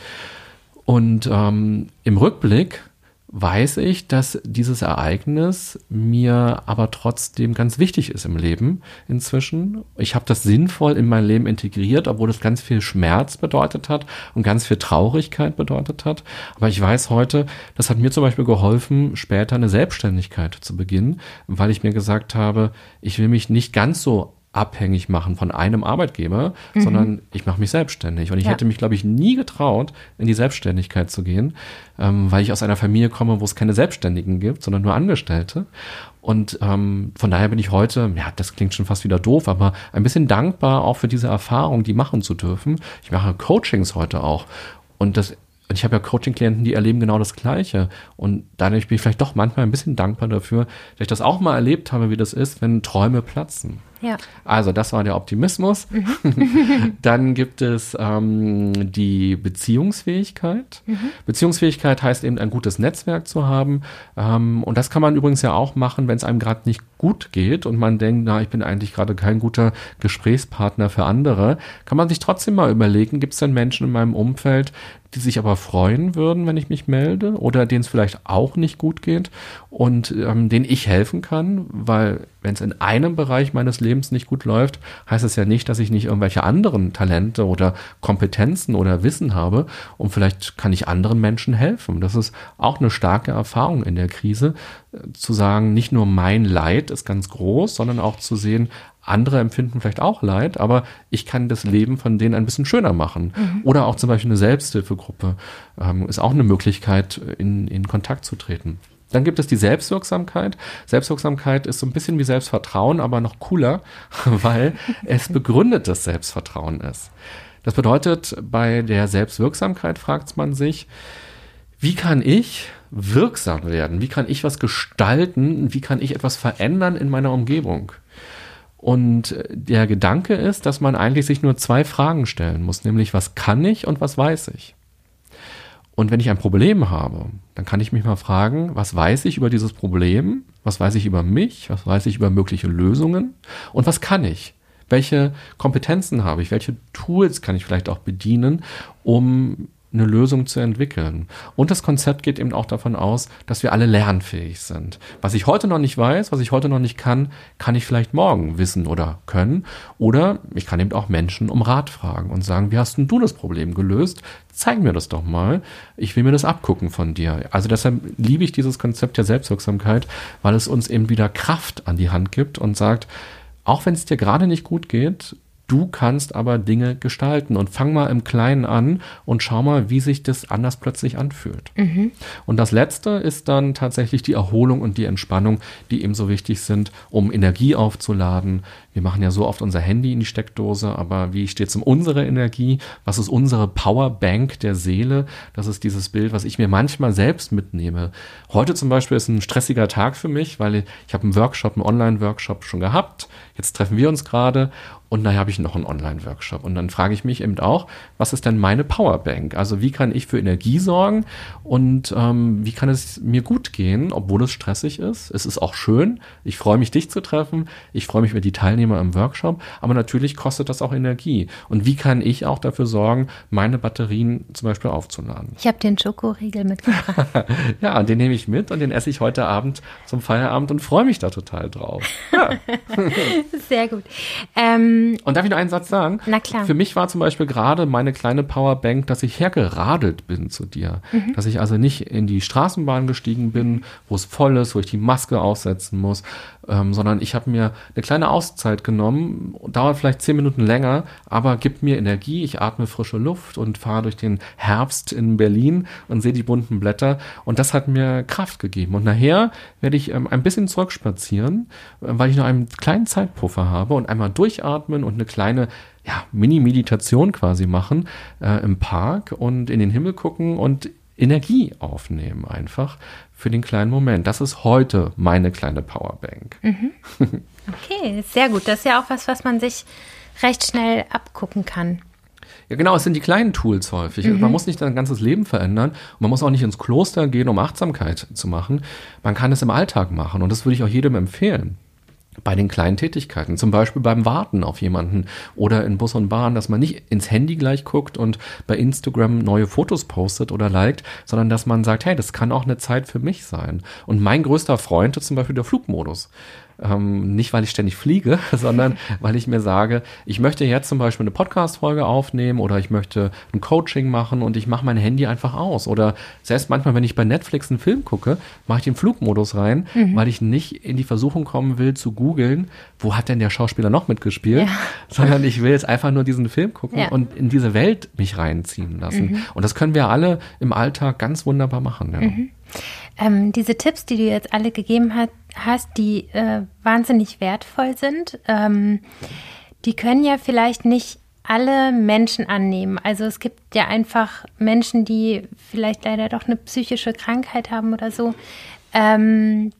Und ähm, im Rückblick weiß ich, dass dieses Ereignis mir aber trotzdem ganz wichtig ist im Leben inzwischen. Ich habe das sinnvoll in mein Leben integriert, obwohl es ganz viel Schmerz bedeutet hat und ganz viel Traurigkeit bedeutet hat. Aber ich weiß heute, das hat mir zum Beispiel geholfen, später eine Selbstständigkeit zu beginnen, weil ich mir gesagt habe, ich will mich nicht ganz so abhängig machen von einem Arbeitgeber, mhm. sondern ich mache mich selbstständig. Und ich ja. hätte mich, glaube ich, nie getraut, in die Selbstständigkeit zu gehen, ähm, weil ich aus einer Familie komme, wo es keine Selbstständigen gibt, sondern nur Angestellte. Und ähm, von daher bin ich heute, ja, das klingt schon fast wieder doof, aber ein bisschen dankbar auch für diese Erfahrung, die machen zu dürfen. Ich mache Coachings heute auch. Und das ich habe ja Coaching-Klienten, die erleben genau das Gleiche. Und dadurch bin ich vielleicht doch manchmal ein bisschen dankbar dafür, dass ich das auch mal erlebt habe, wie das ist, wenn Träume platzen. Ja. Also das war der Optimismus. Mhm. Dann gibt es ähm, die Beziehungsfähigkeit. Mhm. Beziehungsfähigkeit heißt eben ein gutes Netzwerk zu haben. Ähm, und das kann man übrigens ja auch machen, wenn es einem gerade nicht gut geht und man denkt, na, ich bin eigentlich gerade kein guter Gesprächspartner für andere. Kann man sich trotzdem mal überlegen, gibt es denn Menschen in meinem Umfeld, die sich aber freuen würden, wenn ich mich melde oder denen es vielleicht auch nicht gut geht und ähm, denen ich helfen kann, weil wenn es in einem Bereich meines Lebens nicht gut läuft, heißt es ja nicht, dass ich nicht irgendwelche anderen Talente oder Kompetenzen oder Wissen habe und vielleicht kann ich anderen Menschen helfen. Das ist auch eine starke Erfahrung in der Krise, äh, zu sagen, nicht nur mein Leid ist ganz groß, sondern auch zu sehen, andere empfinden vielleicht auch Leid, aber ich kann das Leben von denen ein bisschen schöner machen. Mhm. Oder auch zum Beispiel eine Selbsthilfegruppe ähm, ist auch eine Möglichkeit, in, in Kontakt zu treten. Dann gibt es die Selbstwirksamkeit. Selbstwirksamkeit ist so ein bisschen wie Selbstvertrauen, aber noch cooler, weil es begründetes Selbstvertrauen ist. Das bedeutet, bei der Selbstwirksamkeit fragt man sich, wie kann ich wirksam werden? Wie kann ich was gestalten? Wie kann ich etwas verändern in meiner Umgebung? Und der Gedanke ist, dass man eigentlich sich nur zwei Fragen stellen muss, nämlich was kann ich und was weiß ich? Und wenn ich ein Problem habe, dann kann ich mich mal fragen, was weiß ich über dieses Problem? Was weiß ich über mich? Was weiß ich über mögliche Lösungen? Und was kann ich? Welche Kompetenzen habe ich? Welche Tools kann ich vielleicht auch bedienen, um eine Lösung zu entwickeln. Und das Konzept geht eben auch davon aus, dass wir alle lernfähig sind. Was ich heute noch nicht weiß, was ich heute noch nicht kann, kann ich vielleicht morgen wissen oder können. Oder ich kann eben auch Menschen um Rat fragen und sagen, wie hast denn du das Problem gelöst? Zeig mir das doch mal. Ich will mir das abgucken von dir. Also deshalb liebe ich dieses Konzept der Selbstwirksamkeit, weil es uns eben wieder Kraft an die Hand gibt und sagt, auch wenn es dir gerade nicht gut geht, Du kannst aber Dinge gestalten und fang mal im Kleinen an und schau mal, wie sich das anders plötzlich anfühlt. Mhm. Und das Letzte ist dann tatsächlich die Erholung und die Entspannung, die ebenso wichtig sind, um Energie aufzuladen. Wir machen ja so oft unser Handy in die Steckdose, aber wie steht es um unsere Energie? Was ist unsere Powerbank der Seele? Das ist dieses Bild, was ich mir manchmal selbst mitnehme. Heute zum Beispiel ist ein stressiger Tag für mich, weil ich habe einen Workshop, einen Online-Workshop schon gehabt. Jetzt treffen wir uns gerade und nachher habe ich noch einen Online-Workshop. Und dann frage ich mich eben auch, was ist denn meine Powerbank? Also wie kann ich für Energie sorgen und ähm, wie kann es mir gut gehen, obwohl es stressig ist? Es ist auch schön. Ich freue mich, dich zu treffen. Ich freue mich über die Teilnehmer im Workshop. Aber natürlich kostet das auch Energie. Und wie kann ich auch dafür sorgen, meine Batterien zum Beispiel aufzuladen? Ich habe den Schokoriegel mitgebracht. ja, den nehme ich mit und den esse ich heute Abend zum Feierabend und freue mich da total drauf. Ja. Sehr gut. Ähm, ähm, und darf ich noch einen Satz sagen? Na klar. Für mich war zum Beispiel gerade meine kleine Powerbank, dass ich hergeradelt bin zu dir. Mhm. Dass ich also nicht in die Straßenbahn gestiegen bin, wo es voll ist, wo ich die Maske aussetzen muss, ähm, sondern ich habe mir eine kleine Auszeit genommen, dauert vielleicht zehn Minuten länger, aber gibt mir Energie. Ich atme frische Luft und fahre durch den Herbst in Berlin und sehe die bunten Blätter. Und das hat mir Kraft gegeben. Und nachher werde ich ähm, ein bisschen zurückspazieren, äh, weil ich noch einen kleinen Zeitpuffer habe und einmal durchatmen und eine kleine ja, Mini-Meditation quasi machen äh, im Park und in den Himmel gucken und Energie aufnehmen einfach für den kleinen Moment. Das ist heute meine kleine Powerbank. Mhm. Okay, sehr gut. Das ist ja auch was, was man sich recht schnell abgucken kann. Ja, genau, es sind die kleinen Tools häufig. Mhm. Man muss nicht sein ganzes Leben verändern. Und man muss auch nicht ins Kloster gehen, um Achtsamkeit zu machen. Man kann es im Alltag machen und das würde ich auch jedem empfehlen. Bei den kleinen Tätigkeiten, zum Beispiel beim Warten auf jemanden oder in Bus und Bahn, dass man nicht ins Handy gleich guckt und bei Instagram neue Fotos postet oder liked, sondern dass man sagt, hey, das kann auch eine Zeit für mich sein. Und mein größter Freund ist zum Beispiel der Flugmodus. Ähm, nicht, weil ich ständig fliege, sondern weil ich mir sage, ich möchte jetzt zum Beispiel eine Podcast-Folge aufnehmen oder ich möchte ein Coaching machen und ich mache mein Handy einfach aus. Oder selbst manchmal, wenn ich bei Netflix einen Film gucke, mache ich den Flugmodus rein, mhm. weil ich nicht in die Versuchung kommen will zu googeln, wo hat denn der Schauspieler noch mitgespielt, ja. sondern ich will jetzt einfach nur diesen Film gucken ja. und in diese Welt mich reinziehen lassen. Mhm. Und das können wir alle im Alltag ganz wunderbar machen. Ja. Mhm. Ähm, diese Tipps, die du jetzt alle gegeben hat, hast, die äh, wahnsinnig wertvoll sind, ähm, die können ja vielleicht nicht alle Menschen annehmen. Also es gibt ja einfach Menschen, die vielleicht leider doch eine psychische Krankheit haben oder so. Ähm,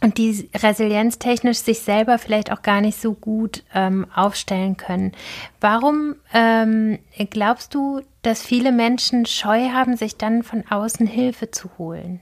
und die resilienztechnisch sich selber vielleicht auch gar nicht so gut ähm, aufstellen können. Warum ähm, glaubst du, dass viele Menschen Scheu haben, sich dann von außen Hilfe zu holen?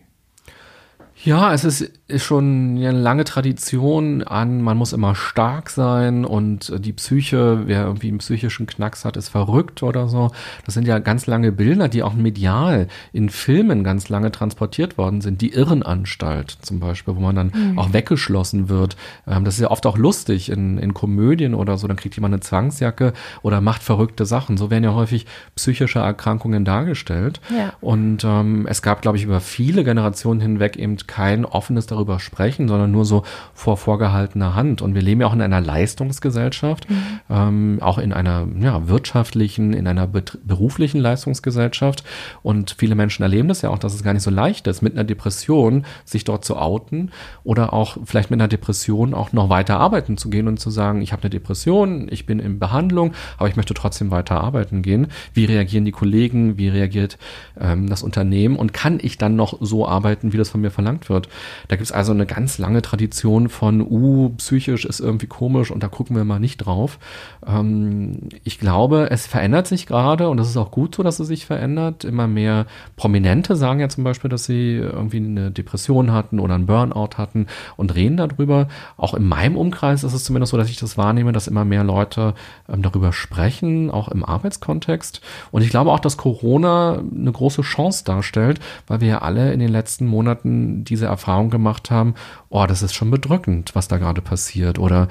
Ja, es ist schon eine lange Tradition an, man muss immer stark sein und die Psyche, wer irgendwie einen psychischen Knacks hat, ist verrückt oder so. Das sind ja ganz lange Bilder, die auch medial in Filmen ganz lange transportiert worden sind. Die Irrenanstalt zum Beispiel, wo man dann mhm. auch weggeschlossen wird. Ähm, das ist ja oft auch lustig in, in Komödien oder so. Dann kriegt jemand eine Zwangsjacke oder macht verrückte Sachen. So werden ja häufig psychische Erkrankungen dargestellt. Ja. Und ähm, es gab, glaube ich, über viele Generationen hinweg eben kein offenes darüber sprechen, sondern nur so vor vorgehaltener Hand. Und wir leben ja auch in einer Leistungsgesellschaft, mhm. ähm, auch in einer ja, wirtschaftlichen, in einer beruflichen Leistungsgesellschaft. Und viele Menschen erleben das ja auch, dass es gar nicht so leicht ist, mit einer Depression sich dort zu outen oder auch vielleicht mit einer Depression auch noch weiter arbeiten zu gehen und zu sagen, ich habe eine Depression, ich bin in Behandlung, aber ich möchte trotzdem weiter arbeiten gehen. Wie reagieren die Kollegen? Wie reagiert ähm, das Unternehmen? Und kann ich dann noch so arbeiten, wie das von mir verlangt verlangt wird. Da gibt es also eine ganz lange Tradition von, uh, psychisch ist irgendwie komisch und da gucken wir mal nicht drauf. Ähm, ich glaube, es verändert sich gerade und es ist auch gut so, dass es sich verändert. Immer mehr Prominente sagen ja zum Beispiel, dass sie irgendwie eine Depression hatten oder einen Burnout hatten und reden darüber. Auch in meinem Umkreis ist es zumindest so, dass ich das wahrnehme, dass immer mehr Leute ähm, darüber sprechen, auch im Arbeitskontext. Und ich glaube auch, dass Corona eine große Chance darstellt, weil wir ja alle in den letzten Monaten diese Erfahrung gemacht haben, oh, das ist schon bedrückend, was da gerade passiert. Oder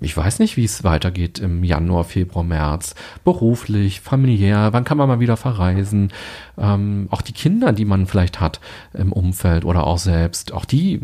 ich weiß nicht, wie es weitergeht im Januar, Februar, März. Beruflich, familiär, wann kann man mal wieder verreisen? Ähm, auch die Kinder, die man vielleicht hat im Umfeld oder auch selbst, auch die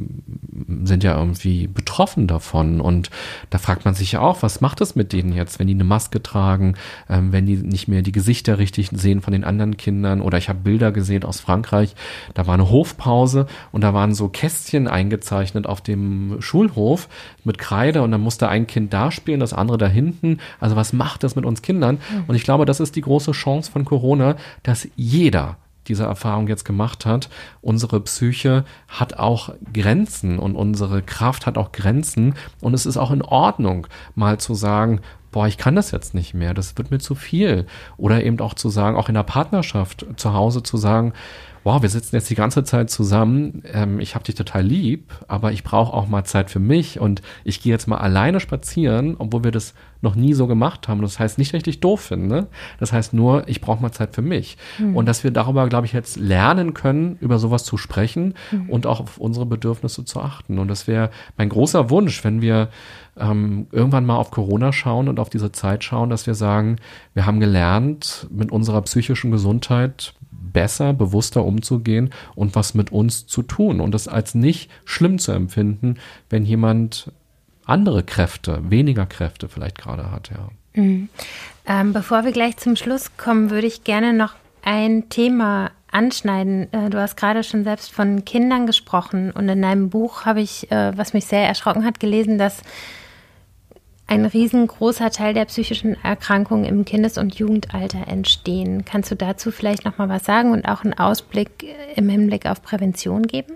sind ja irgendwie betroffen davon. Und da fragt man sich ja auch, was macht es mit denen jetzt, wenn die eine Maske tragen, ähm, wenn die nicht mehr die Gesichter richtig sehen von den anderen Kindern? Oder ich habe Bilder gesehen aus Frankreich, da war eine Hofpause und da waren so Kästchen eingezeichnet auf dem Schulhof mit Kreide und dann musste ein Kind da spielen, das andere da hinten. Also was macht das mit uns Kindern? Und ich glaube, das ist die große Chance von Corona, dass jeder diese Erfahrung jetzt gemacht hat. Unsere Psyche hat auch Grenzen und unsere Kraft hat auch Grenzen. Und es ist auch in Ordnung, mal zu sagen, boah, ich kann das jetzt nicht mehr, das wird mir zu viel. Oder eben auch zu sagen, auch in der Partnerschaft zu Hause zu sagen, wow, wir sitzen jetzt die ganze Zeit zusammen, ähm, ich habe dich total lieb, aber ich brauche auch mal Zeit für mich und ich gehe jetzt mal alleine spazieren, obwohl wir das noch nie so gemacht haben. Das heißt nicht richtig doof finden. Ne? Das heißt nur, ich brauche mal Zeit für mich. Mhm. Und dass wir darüber, glaube ich, jetzt lernen können, über sowas zu sprechen mhm. und auch auf unsere Bedürfnisse zu achten. Und das wäre mein großer Wunsch, wenn wir ähm, irgendwann mal auf Corona schauen und auf diese Zeit schauen, dass wir sagen, wir haben gelernt, mit unserer psychischen Gesundheit besser, bewusster umzugehen und was mit uns zu tun und das als nicht schlimm zu empfinden, wenn jemand andere Kräfte, weniger Kräfte vielleicht gerade hat, ja. Mhm. Ähm, bevor wir gleich zum Schluss kommen, würde ich gerne noch ein Thema anschneiden. Äh, du hast gerade schon selbst von Kindern gesprochen und in deinem Buch habe ich, äh, was mich sehr erschrocken hat, gelesen, dass ein riesengroßer Teil der psychischen Erkrankungen im Kindes- und Jugendalter entstehen. Kannst du dazu vielleicht noch mal was sagen und auch einen Ausblick im Hinblick auf Prävention geben?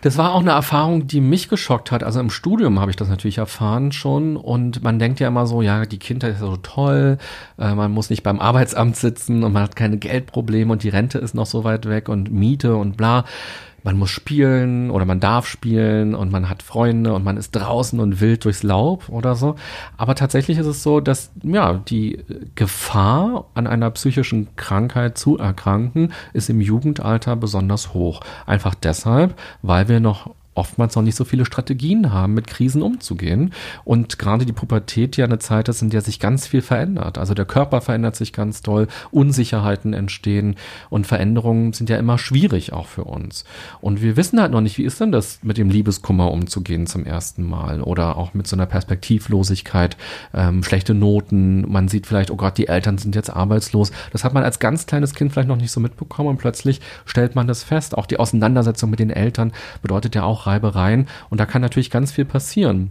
Das war auch eine Erfahrung, die mich geschockt hat. Also im Studium habe ich das natürlich erfahren schon und man denkt ja immer so, ja, die Kindheit ist so toll, äh, man muss nicht beim Arbeitsamt sitzen und man hat keine Geldprobleme und die Rente ist noch so weit weg und Miete und bla. Man muss spielen oder man darf spielen und man hat Freunde und man ist draußen und wild durchs Laub oder so. Aber tatsächlich ist es so, dass ja die Gefahr an einer psychischen Krankheit zu erkranken ist im Jugendalter besonders hoch. Einfach deshalb, weil wir noch oftmals noch nicht so viele Strategien haben, mit Krisen umzugehen. Und gerade die Pubertät ja eine Zeit ist, in der sich ganz viel verändert. Also der Körper verändert sich ganz toll, Unsicherheiten entstehen und Veränderungen sind ja immer schwierig auch für uns. Und wir wissen halt noch nicht, wie ist denn das mit dem Liebeskummer umzugehen zum ersten Mal oder auch mit so einer Perspektivlosigkeit, ähm, schlechte Noten. Man sieht vielleicht, oh Gott, die Eltern sind jetzt arbeitslos. Das hat man als ganz kleines Kind vielleicht noch nicht so mitbekommen und plötzlich stellt man das fest. Auch die Auseinandersetzung mit den Eltern bedeutet ja auch Reibereien und da kann natürlich ganz viel passieren.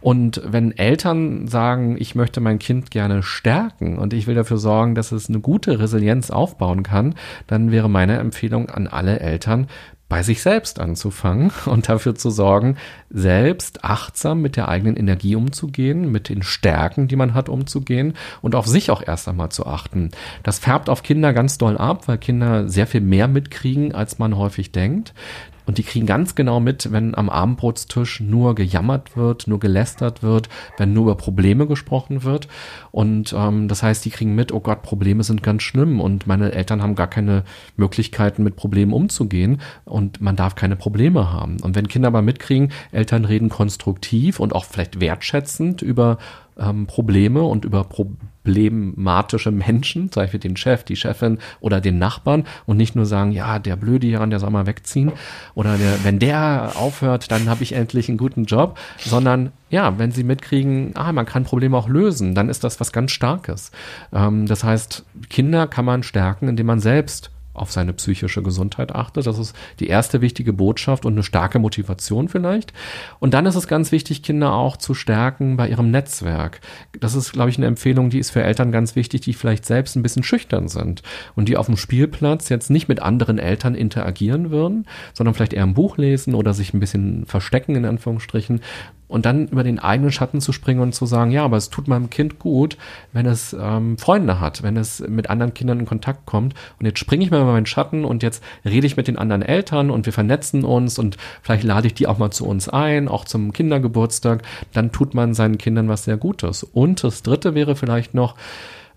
Und wenn Eltern sagen, ich möchte mein Kind gerne stärken und ich will dafür sorgen, dass es eine gute Resilienz aufbauen kann, dann wäre meine Empfehlung an alle Eltern, bei sich selbst anzufangen und dafür zu sorgen, selbst achtsam mit der eigenen Energie umzugehen, mit den Stärken, die man hat, umzugehen und auf sich auch erst einmal zu achten. Das färbt auf Kinder ganz doll ab, weil Kinder sehr viel mehr mitkriegen, als man häufig denkt. Und die kriegen ganz genau mit, wenn am Abendbrotstisch nur gejammert wird, nur gelästert wird, wenn nur über Probleme gesprochen wird. Und ähm, das heißt, die kriegen mit, oh Gott, Probleme sind ganz schlimm und meine Eltern haben gar keine Möglichkeiten, mit Problemen umzugehen und man darf keine Probleme haben. Und wenn Kinder aber mitkriegen, Eltern reden konstruktiv und auch vielleicht wertschätzend über ähm, Probleme und über problematische Menschen, zum Beispiel den Chef, die Chefin oder den Nachbarn und nicht nur sagen, ja, der Blöde hier an, der soll mal wegziehen oder der, wenn der aufhört, dann habe ich endlich einen guten Job, sondern ja, wenn sie mitkriegen, ah, man kann Probleme auch lösen, dann ist das was ganz Starkes. Ähm, das heißt, Kinder kann man stärken, indem man selbst auf seine psychische Gesundheit achtet. Das ist die erste wichtige Botschaft und eine starke Motivation vielleicht. Und dann ist es ganz wichtig, Kinder auch zu stärken bei ihrem Netzwerk. Das ist, glaube ich, eine Empfehlung, die ist für Eltern ganz wichtig, die vielleicht selbst ein bisschen schüchtern sind und die auf dem Spielplatz jetzt nicht mit anderen Eltern interagieren würden, sondern vielleicht eher ein Buch lesen oder sich ein bisschen verstecken, in Anführungsstrichen, und dann über den eigenen Schatten zu springen und zu sagen, ja, aber es tut meinem Kind gut, wenn es ähm, Freunde hat, wenn es mit anderen Kindern in Kontakt kommt. Und jetzt springe ich mal über meinen Schatten und jetzt rede ich mit den anderen Eltern und wir vernetzen uns und vielleicht lade ich die auch mal zu uns ein, auch zum Kindergeburtstag. Dann tut man seinen Kindern was sehr Gutes. Und das Dritte wäre vielleicht noch,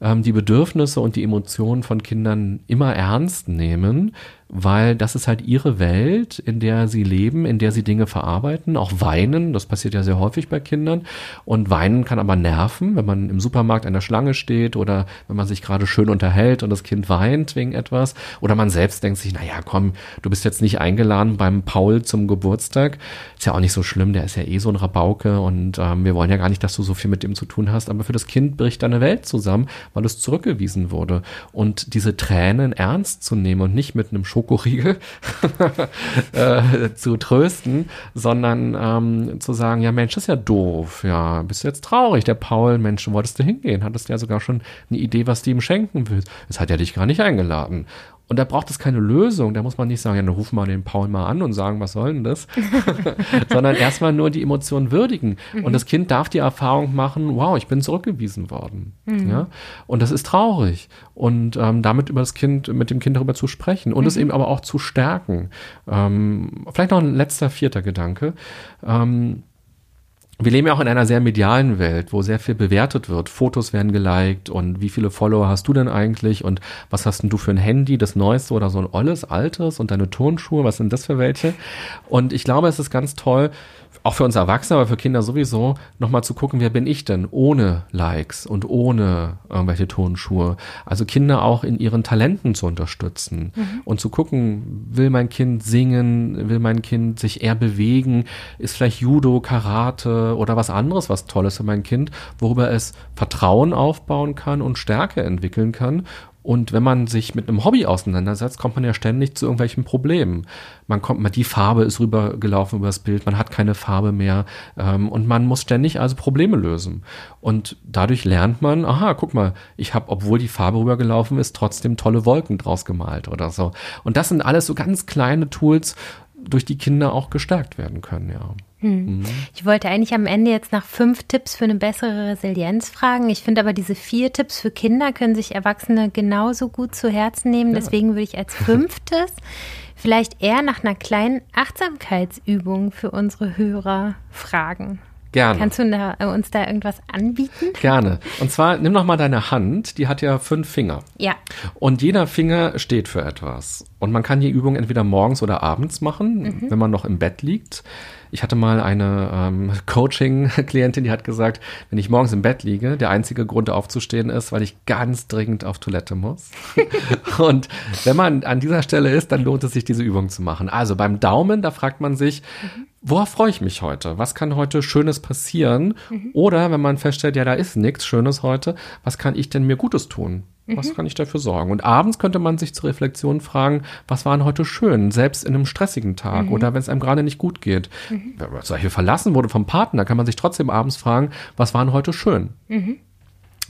ähm, die Bedürfnisse und die Emotionen von Kindern immer ernst nehmen, weil das ist halt ihre Welt, in der sie leben, in der sie Dinge verarbeiten, auch weinen, das passiert ja sehr häufig bei Kindern. Und weinen kann aber nerven, wenn man im Supermarkt an der Schlange steht oder wenn man sich gerade schön unterhält und das Kind weint wegen etwas. Oder man selbst denkt sich, naja, komm, du bist jetzt nicht eingeladen beim Paul zum Geburtstag, ist ja auch nicht so schlimm, der ist ja eh so ein Rabauke und ähm, wir wollen ja gar nicht, dass du so viel mit ihm zu tun hast, aber für das Kind bricht deine Welt zusammen, weil es zurückgewiesen wurde. Und diese Tränen ernst zu nehmen und nicht mit einem Schoko Schokoriegel äh, zu trösten, sondern ähm, zu sagen, ja Mensch, das ist ja doof, ja, bist du jetzt traurig, der Paul, Mensch, wo wolltest du hingehen? Hattest ja sogar schon eine Idee, was du ihm schenken willst. Es hat ja dich gar nicht eingeladen. Und da braucht es keine Lösung. Da muss man nicht sagen, ja, dann ruf mal den Paul mal an und sagen, was soll denn das? Sondern erstmal nur die Emotionen würdigen. Mhm. Und das Kind darf die Erfahrung machen, wow, ich bin zurückgewiesen worden. Mhm. Ja? Und das ist traurig. Und ähm, damit über das Kind, mit dem Kind darüber zu sprechen und mhm. es eben aber auch zu stärken. Ähm, vielleicht noch ein letzter, vierter Gedanke. Ähm, wir leben ja auch in einer sehr medialen Welt, wo sehr viel bewertet wird. Fotos werden geliked und wie viele Follower hast du denn eigentlich und was hast denn du für ein Handy, das neueste oder so ein olles, altes und deine Turnschuhe, was sind das für welche? Und ich glaube, es ist ganz toll, auch für uns Erwachsene, aber für Kinder sowieso, nochmal zu gucken, wer bin ich denn ohne Likes und ohne irgendwelche Tonschuhe. Also Kinder auch in ihren Talenten zu unterstützen mhm. und zu gucken, will mein Kind singen, will mein Kind sich eher bewegen, ist vielleicht Judo, Karate oder was anderes was Tolles für mein Kind, worüber es Vertrauen aufbauen kann und Stärke entwickeln kann und wenn man sich mit einem Hobby auseinandersetzt, kommt man ja ständig zu irgendwelchen Problemen. Man kommt mal, die Farbe ist rübergelaufen über das Bild, man hat keine Farbe mehr ähm, und man muss ständig also Probleme lösen. Und dadurch lernt man, aha, guck mal, ich habe, obwohl die Farbe rübergelaufen ist, trotzdem tolle Wolken draus gemalt oder so. Und das sind alles so ganz kleine Tools, durch die Kinder auch gestärkt werden können, ja. Hm. Mhm. Ich wollte eigentlich am Ende jetzt nach fünf Tipps für eine bessere Resilienz fragen. Ich finde aber diese vier Tipps für Kinder können sich Erwachsene genauso gut zu Herzen nehmen. Ja. Deswegen würde ich als fünftes vielleicht eher nach einer kleinen Achtsamkeitsübung für unsere Hörer fragen. Gerne. Kannst du da, äh, uns da irgendwas anbieten? Gerne. Und zwar nimm noch mal deine Hand, die hat ja fünf Finger. Ja. Und jeder Finger steht für etwas. Und man kann die Übung entweder morgens oder abends machen, Mhm. wenn man noch im Bett liegt. Ich hatte mal eine ähm, Coaching-Klientin, die hat gesagt, wenn ich morgens im Bett liege, der einzige Grund aufzustehen ist, weil ich ganz dringend auf Toilette muss. Und wenn man an dieser Stelle ist, dann lohnt es sich, diese Übung zu machen. Also beim Daumen, da fragt man sich, worauf freue ich mich heute? Was kann heute Schönes passieren? Oder wenn man feststellt, ja, da ist nichts Schönes heute, was kann ich denn mir Gutes tun? Was kann ich dafür sorgen? Und abends könnte man sich zur Reflexion fragen, was war denn heute schön, selbst in einem stressigen Tag oder wenn es einem gerade nicht gut geht. Wenn man zum Beispiel verlassen wurde vom Partner, kann man sich trotzdem abends fragen, was war denn heute schön?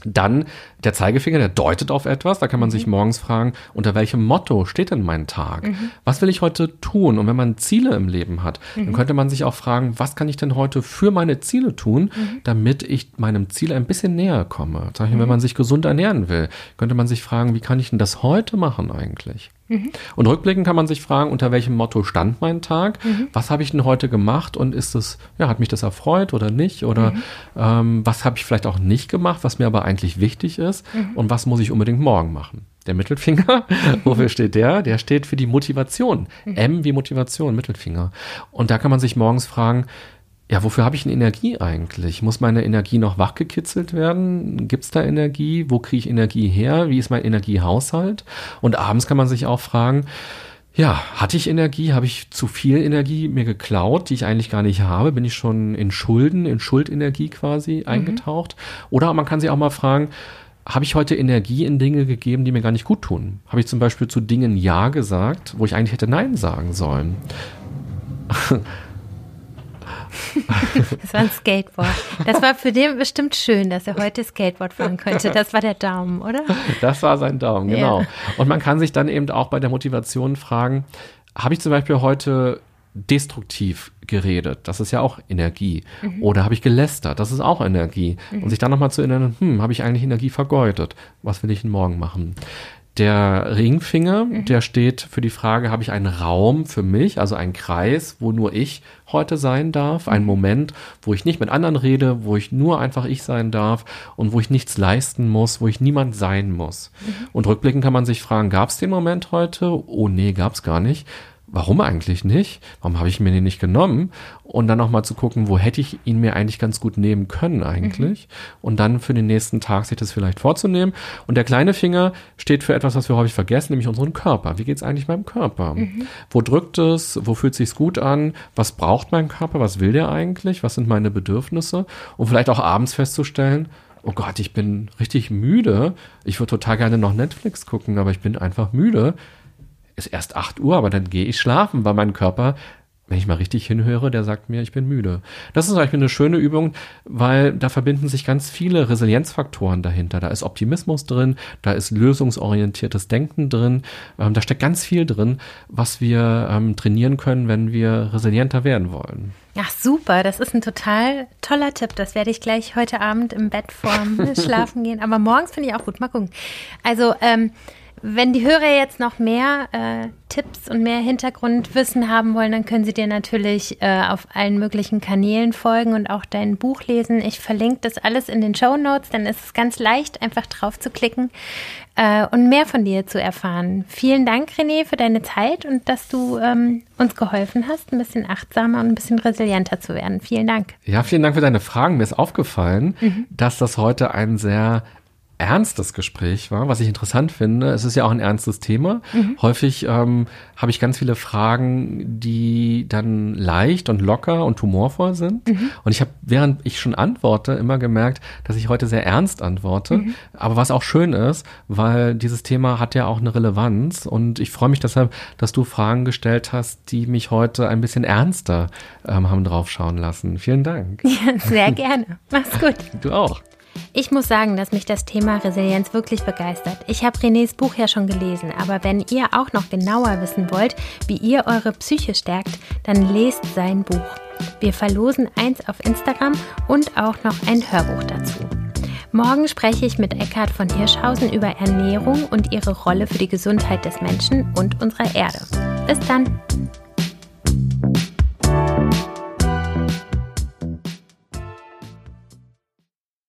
Dann der Zeigefinger, der deutet auf etwas. Da kann man sich morgens fragen, unter welchem Motto steht denn mein Tag? Was will ich heute tun? Und wenn man Ziele im Leben hat, dann könnte man sich auch fragen, was kann ich denn heute für meine Ziele tun, damit ich meinem Ziel ein bisschen näher komme? Zum Beispiel, wenn man sich gesund ernähren will, könnte man sich fragen, wie kann ich denn das heute machen eigentlich? Und rückblickend kann man sich fragen, unter welchem Motto stand mein Tag? Was habe ich denn heute gemacht und ist es, ja, hat mich das erfreut oder nicht? Oder ähm, was habe ich vielleicht auch nicht gemacht, was mir aber eigentlich wichtig ist? Und was muss ich unbedingt morgen machen? Der Mittelfinger, wofür steht der? Der steht für die Motivation. M wie Motivation, Mittelfinger. Und da kann man sich morgens fragen, ja, wofür habe ich denn Energie eigentlich? Muss meine Energie noch wachgekitzelt werden? Gibt es da Energie? Wo kriege ich Energie her? Wie ist mein Energiehaushalt? Und abends kann man sich auch fragen, ja, hatte ich Energie? Habe ich zu viel Energie mir geklaut, die ich eigentlich gar nicht habe? Bin ich schon in Schulden, in Schuldenergie quasi eingetaucht? Oder man kann sich auch mal fragen, habe ich heute Energie in Dinge gegeben, die mir gar nicht gut tun? Habe ich zum Beispiel zu Dingen Ja gesagt, wo ich eigentlich hätte Nein sagen sollen? Das war ein Skateboard. Das war für den bestimmt schön, dass er heute Skateboard fahren konnte. Das war der Daumen, oder? Das war sein Daumen, genau. Ja. Und man kann sich dann eben auch bei der Motivation fragen, habe ich zum Beispiel heute destruktiv geredet? Das ist ja auch Energie. Oder habe ich gelästert? Das ist auch Energie. Und sich dann nochmal zu erinnern, hm, habe ich eigentlich Energie vergeudet? Was will ich denn morgen machen? Der Ringfinger, der steht für die Frage, habe ich einen Raum für mich, also einen Kreis, wo nur ich heute sein darf, einen Moment, wo ich nicht mit anderen rede, wo ich nur einfach ich sein darf und wo ich nichts leisten muss, wo ich niemand sein muss. Und rückblickend kann man sich fragen, gab es den Moment heute? Oh nee, gab es gar nicht. Warum eigentlich nicht? Warum habe ich mir den nicht genommen? Und dann nochmal zu gucken, wo hätte ich ihn mir eigentlich ganz gut nehmen können eigentlich? Und dann für den nächsten Tag sich das vielleicht vorzunehmen. Und der kleine Finger steht für etwas, was wir häufig vergessen, nämlich unseren Körper. Wie geht es eigentlich meinem Körper? Wo drückt es? Wo fühlt sich's gut an? Was braucht mein Körper? Was will der eigentlich? Was sind meine Bedürfnisse? Und vielleicht auch abends festzustellen, oh Gott, ich bin richtig müde. Ich würde total gerne noch Netflix gucken, aber ich bin einfach müde ist erst 8 Uhr, aber dann gehe ich schlafen, weil mein Körper, wenn ich mal richtig hinhöre, der sagt mir, ich bin müde. Das ist zum Beispiel eine schöne Übung, weil da verbinden sich ganz viele Resilienzfaktoren dahinter. Da ist Optimismus drin, da ist lösungsorientiertes Denken drin, ähm, da steckt ganz viel drin, was wir ähm, trainieren können, wenn wir resilienter werden wollen. Ach super, das ist ein total toller Tipp. Das werde ich gleich heute Abend im Bett vorm Schlafen gehen. Aber morgens finde ich auch gut. Mal gucken. Also ähm, wenn die Hörer jetzt noch mehr äh, Tipps und mehr Hintergrundwissen haben wollen, dann können sie dir natürlich äh, auf allen möglichen Kanälen folgen und auch dein Buch lesen. Ich verlinke das alles in den Show Notes, dann ist es ganz leicht, einfach drauf zu klicken äh, und mehr von dir zu erfahren. Vielen Dank, René, für deine Zeit und dass du ähm, uns geholfen hast, ein bisschen achtsamer und ein bisschen resilienter zu werden. Vielen Dank. Ja, vielen Dank für deine Fragen. Mir ist aufgefallen, dass das heute ein sehr ernstes Gespräch war, was ich interessant finde. Es ist ja auch ein ernstes Thema. Häufig ähm, habe ich ganz viele Fragen, die dann leicht und locker und humorvoll sind. Und ich habe, während ich schon antworte, immer gemerkt, dass ich heute sehr ernst antworte. Aber was auch schön ist, weil dieses Thema hat ja auch eine Relevanz. Und ich freue mich deshalb, dass du Fragen gestellt hast, die mich heute ein bisschen ernster ähm, haben draufschauen lassen. Vielen Dank. Ja, sehr gerne. Mach's gut. Du auch. Ich muss sagen, dass mich das Thema Resilienz wirklich begeistert. Ich habe Renés Buch ja schon gelesen, aber wenn ihr auch noch genauer wissen wollt, wie ihr eure Psyche stärkt, dann lest sein Buch. Wir verlosen eins auf Instagram und auch noch ein Hörbuch dazu. Morgen spreche ich mit Eckhard von Hirschhausen über Ernährung und ihre Rolle für die Gesundheit des Menschen und unserer Erde. Bis dann.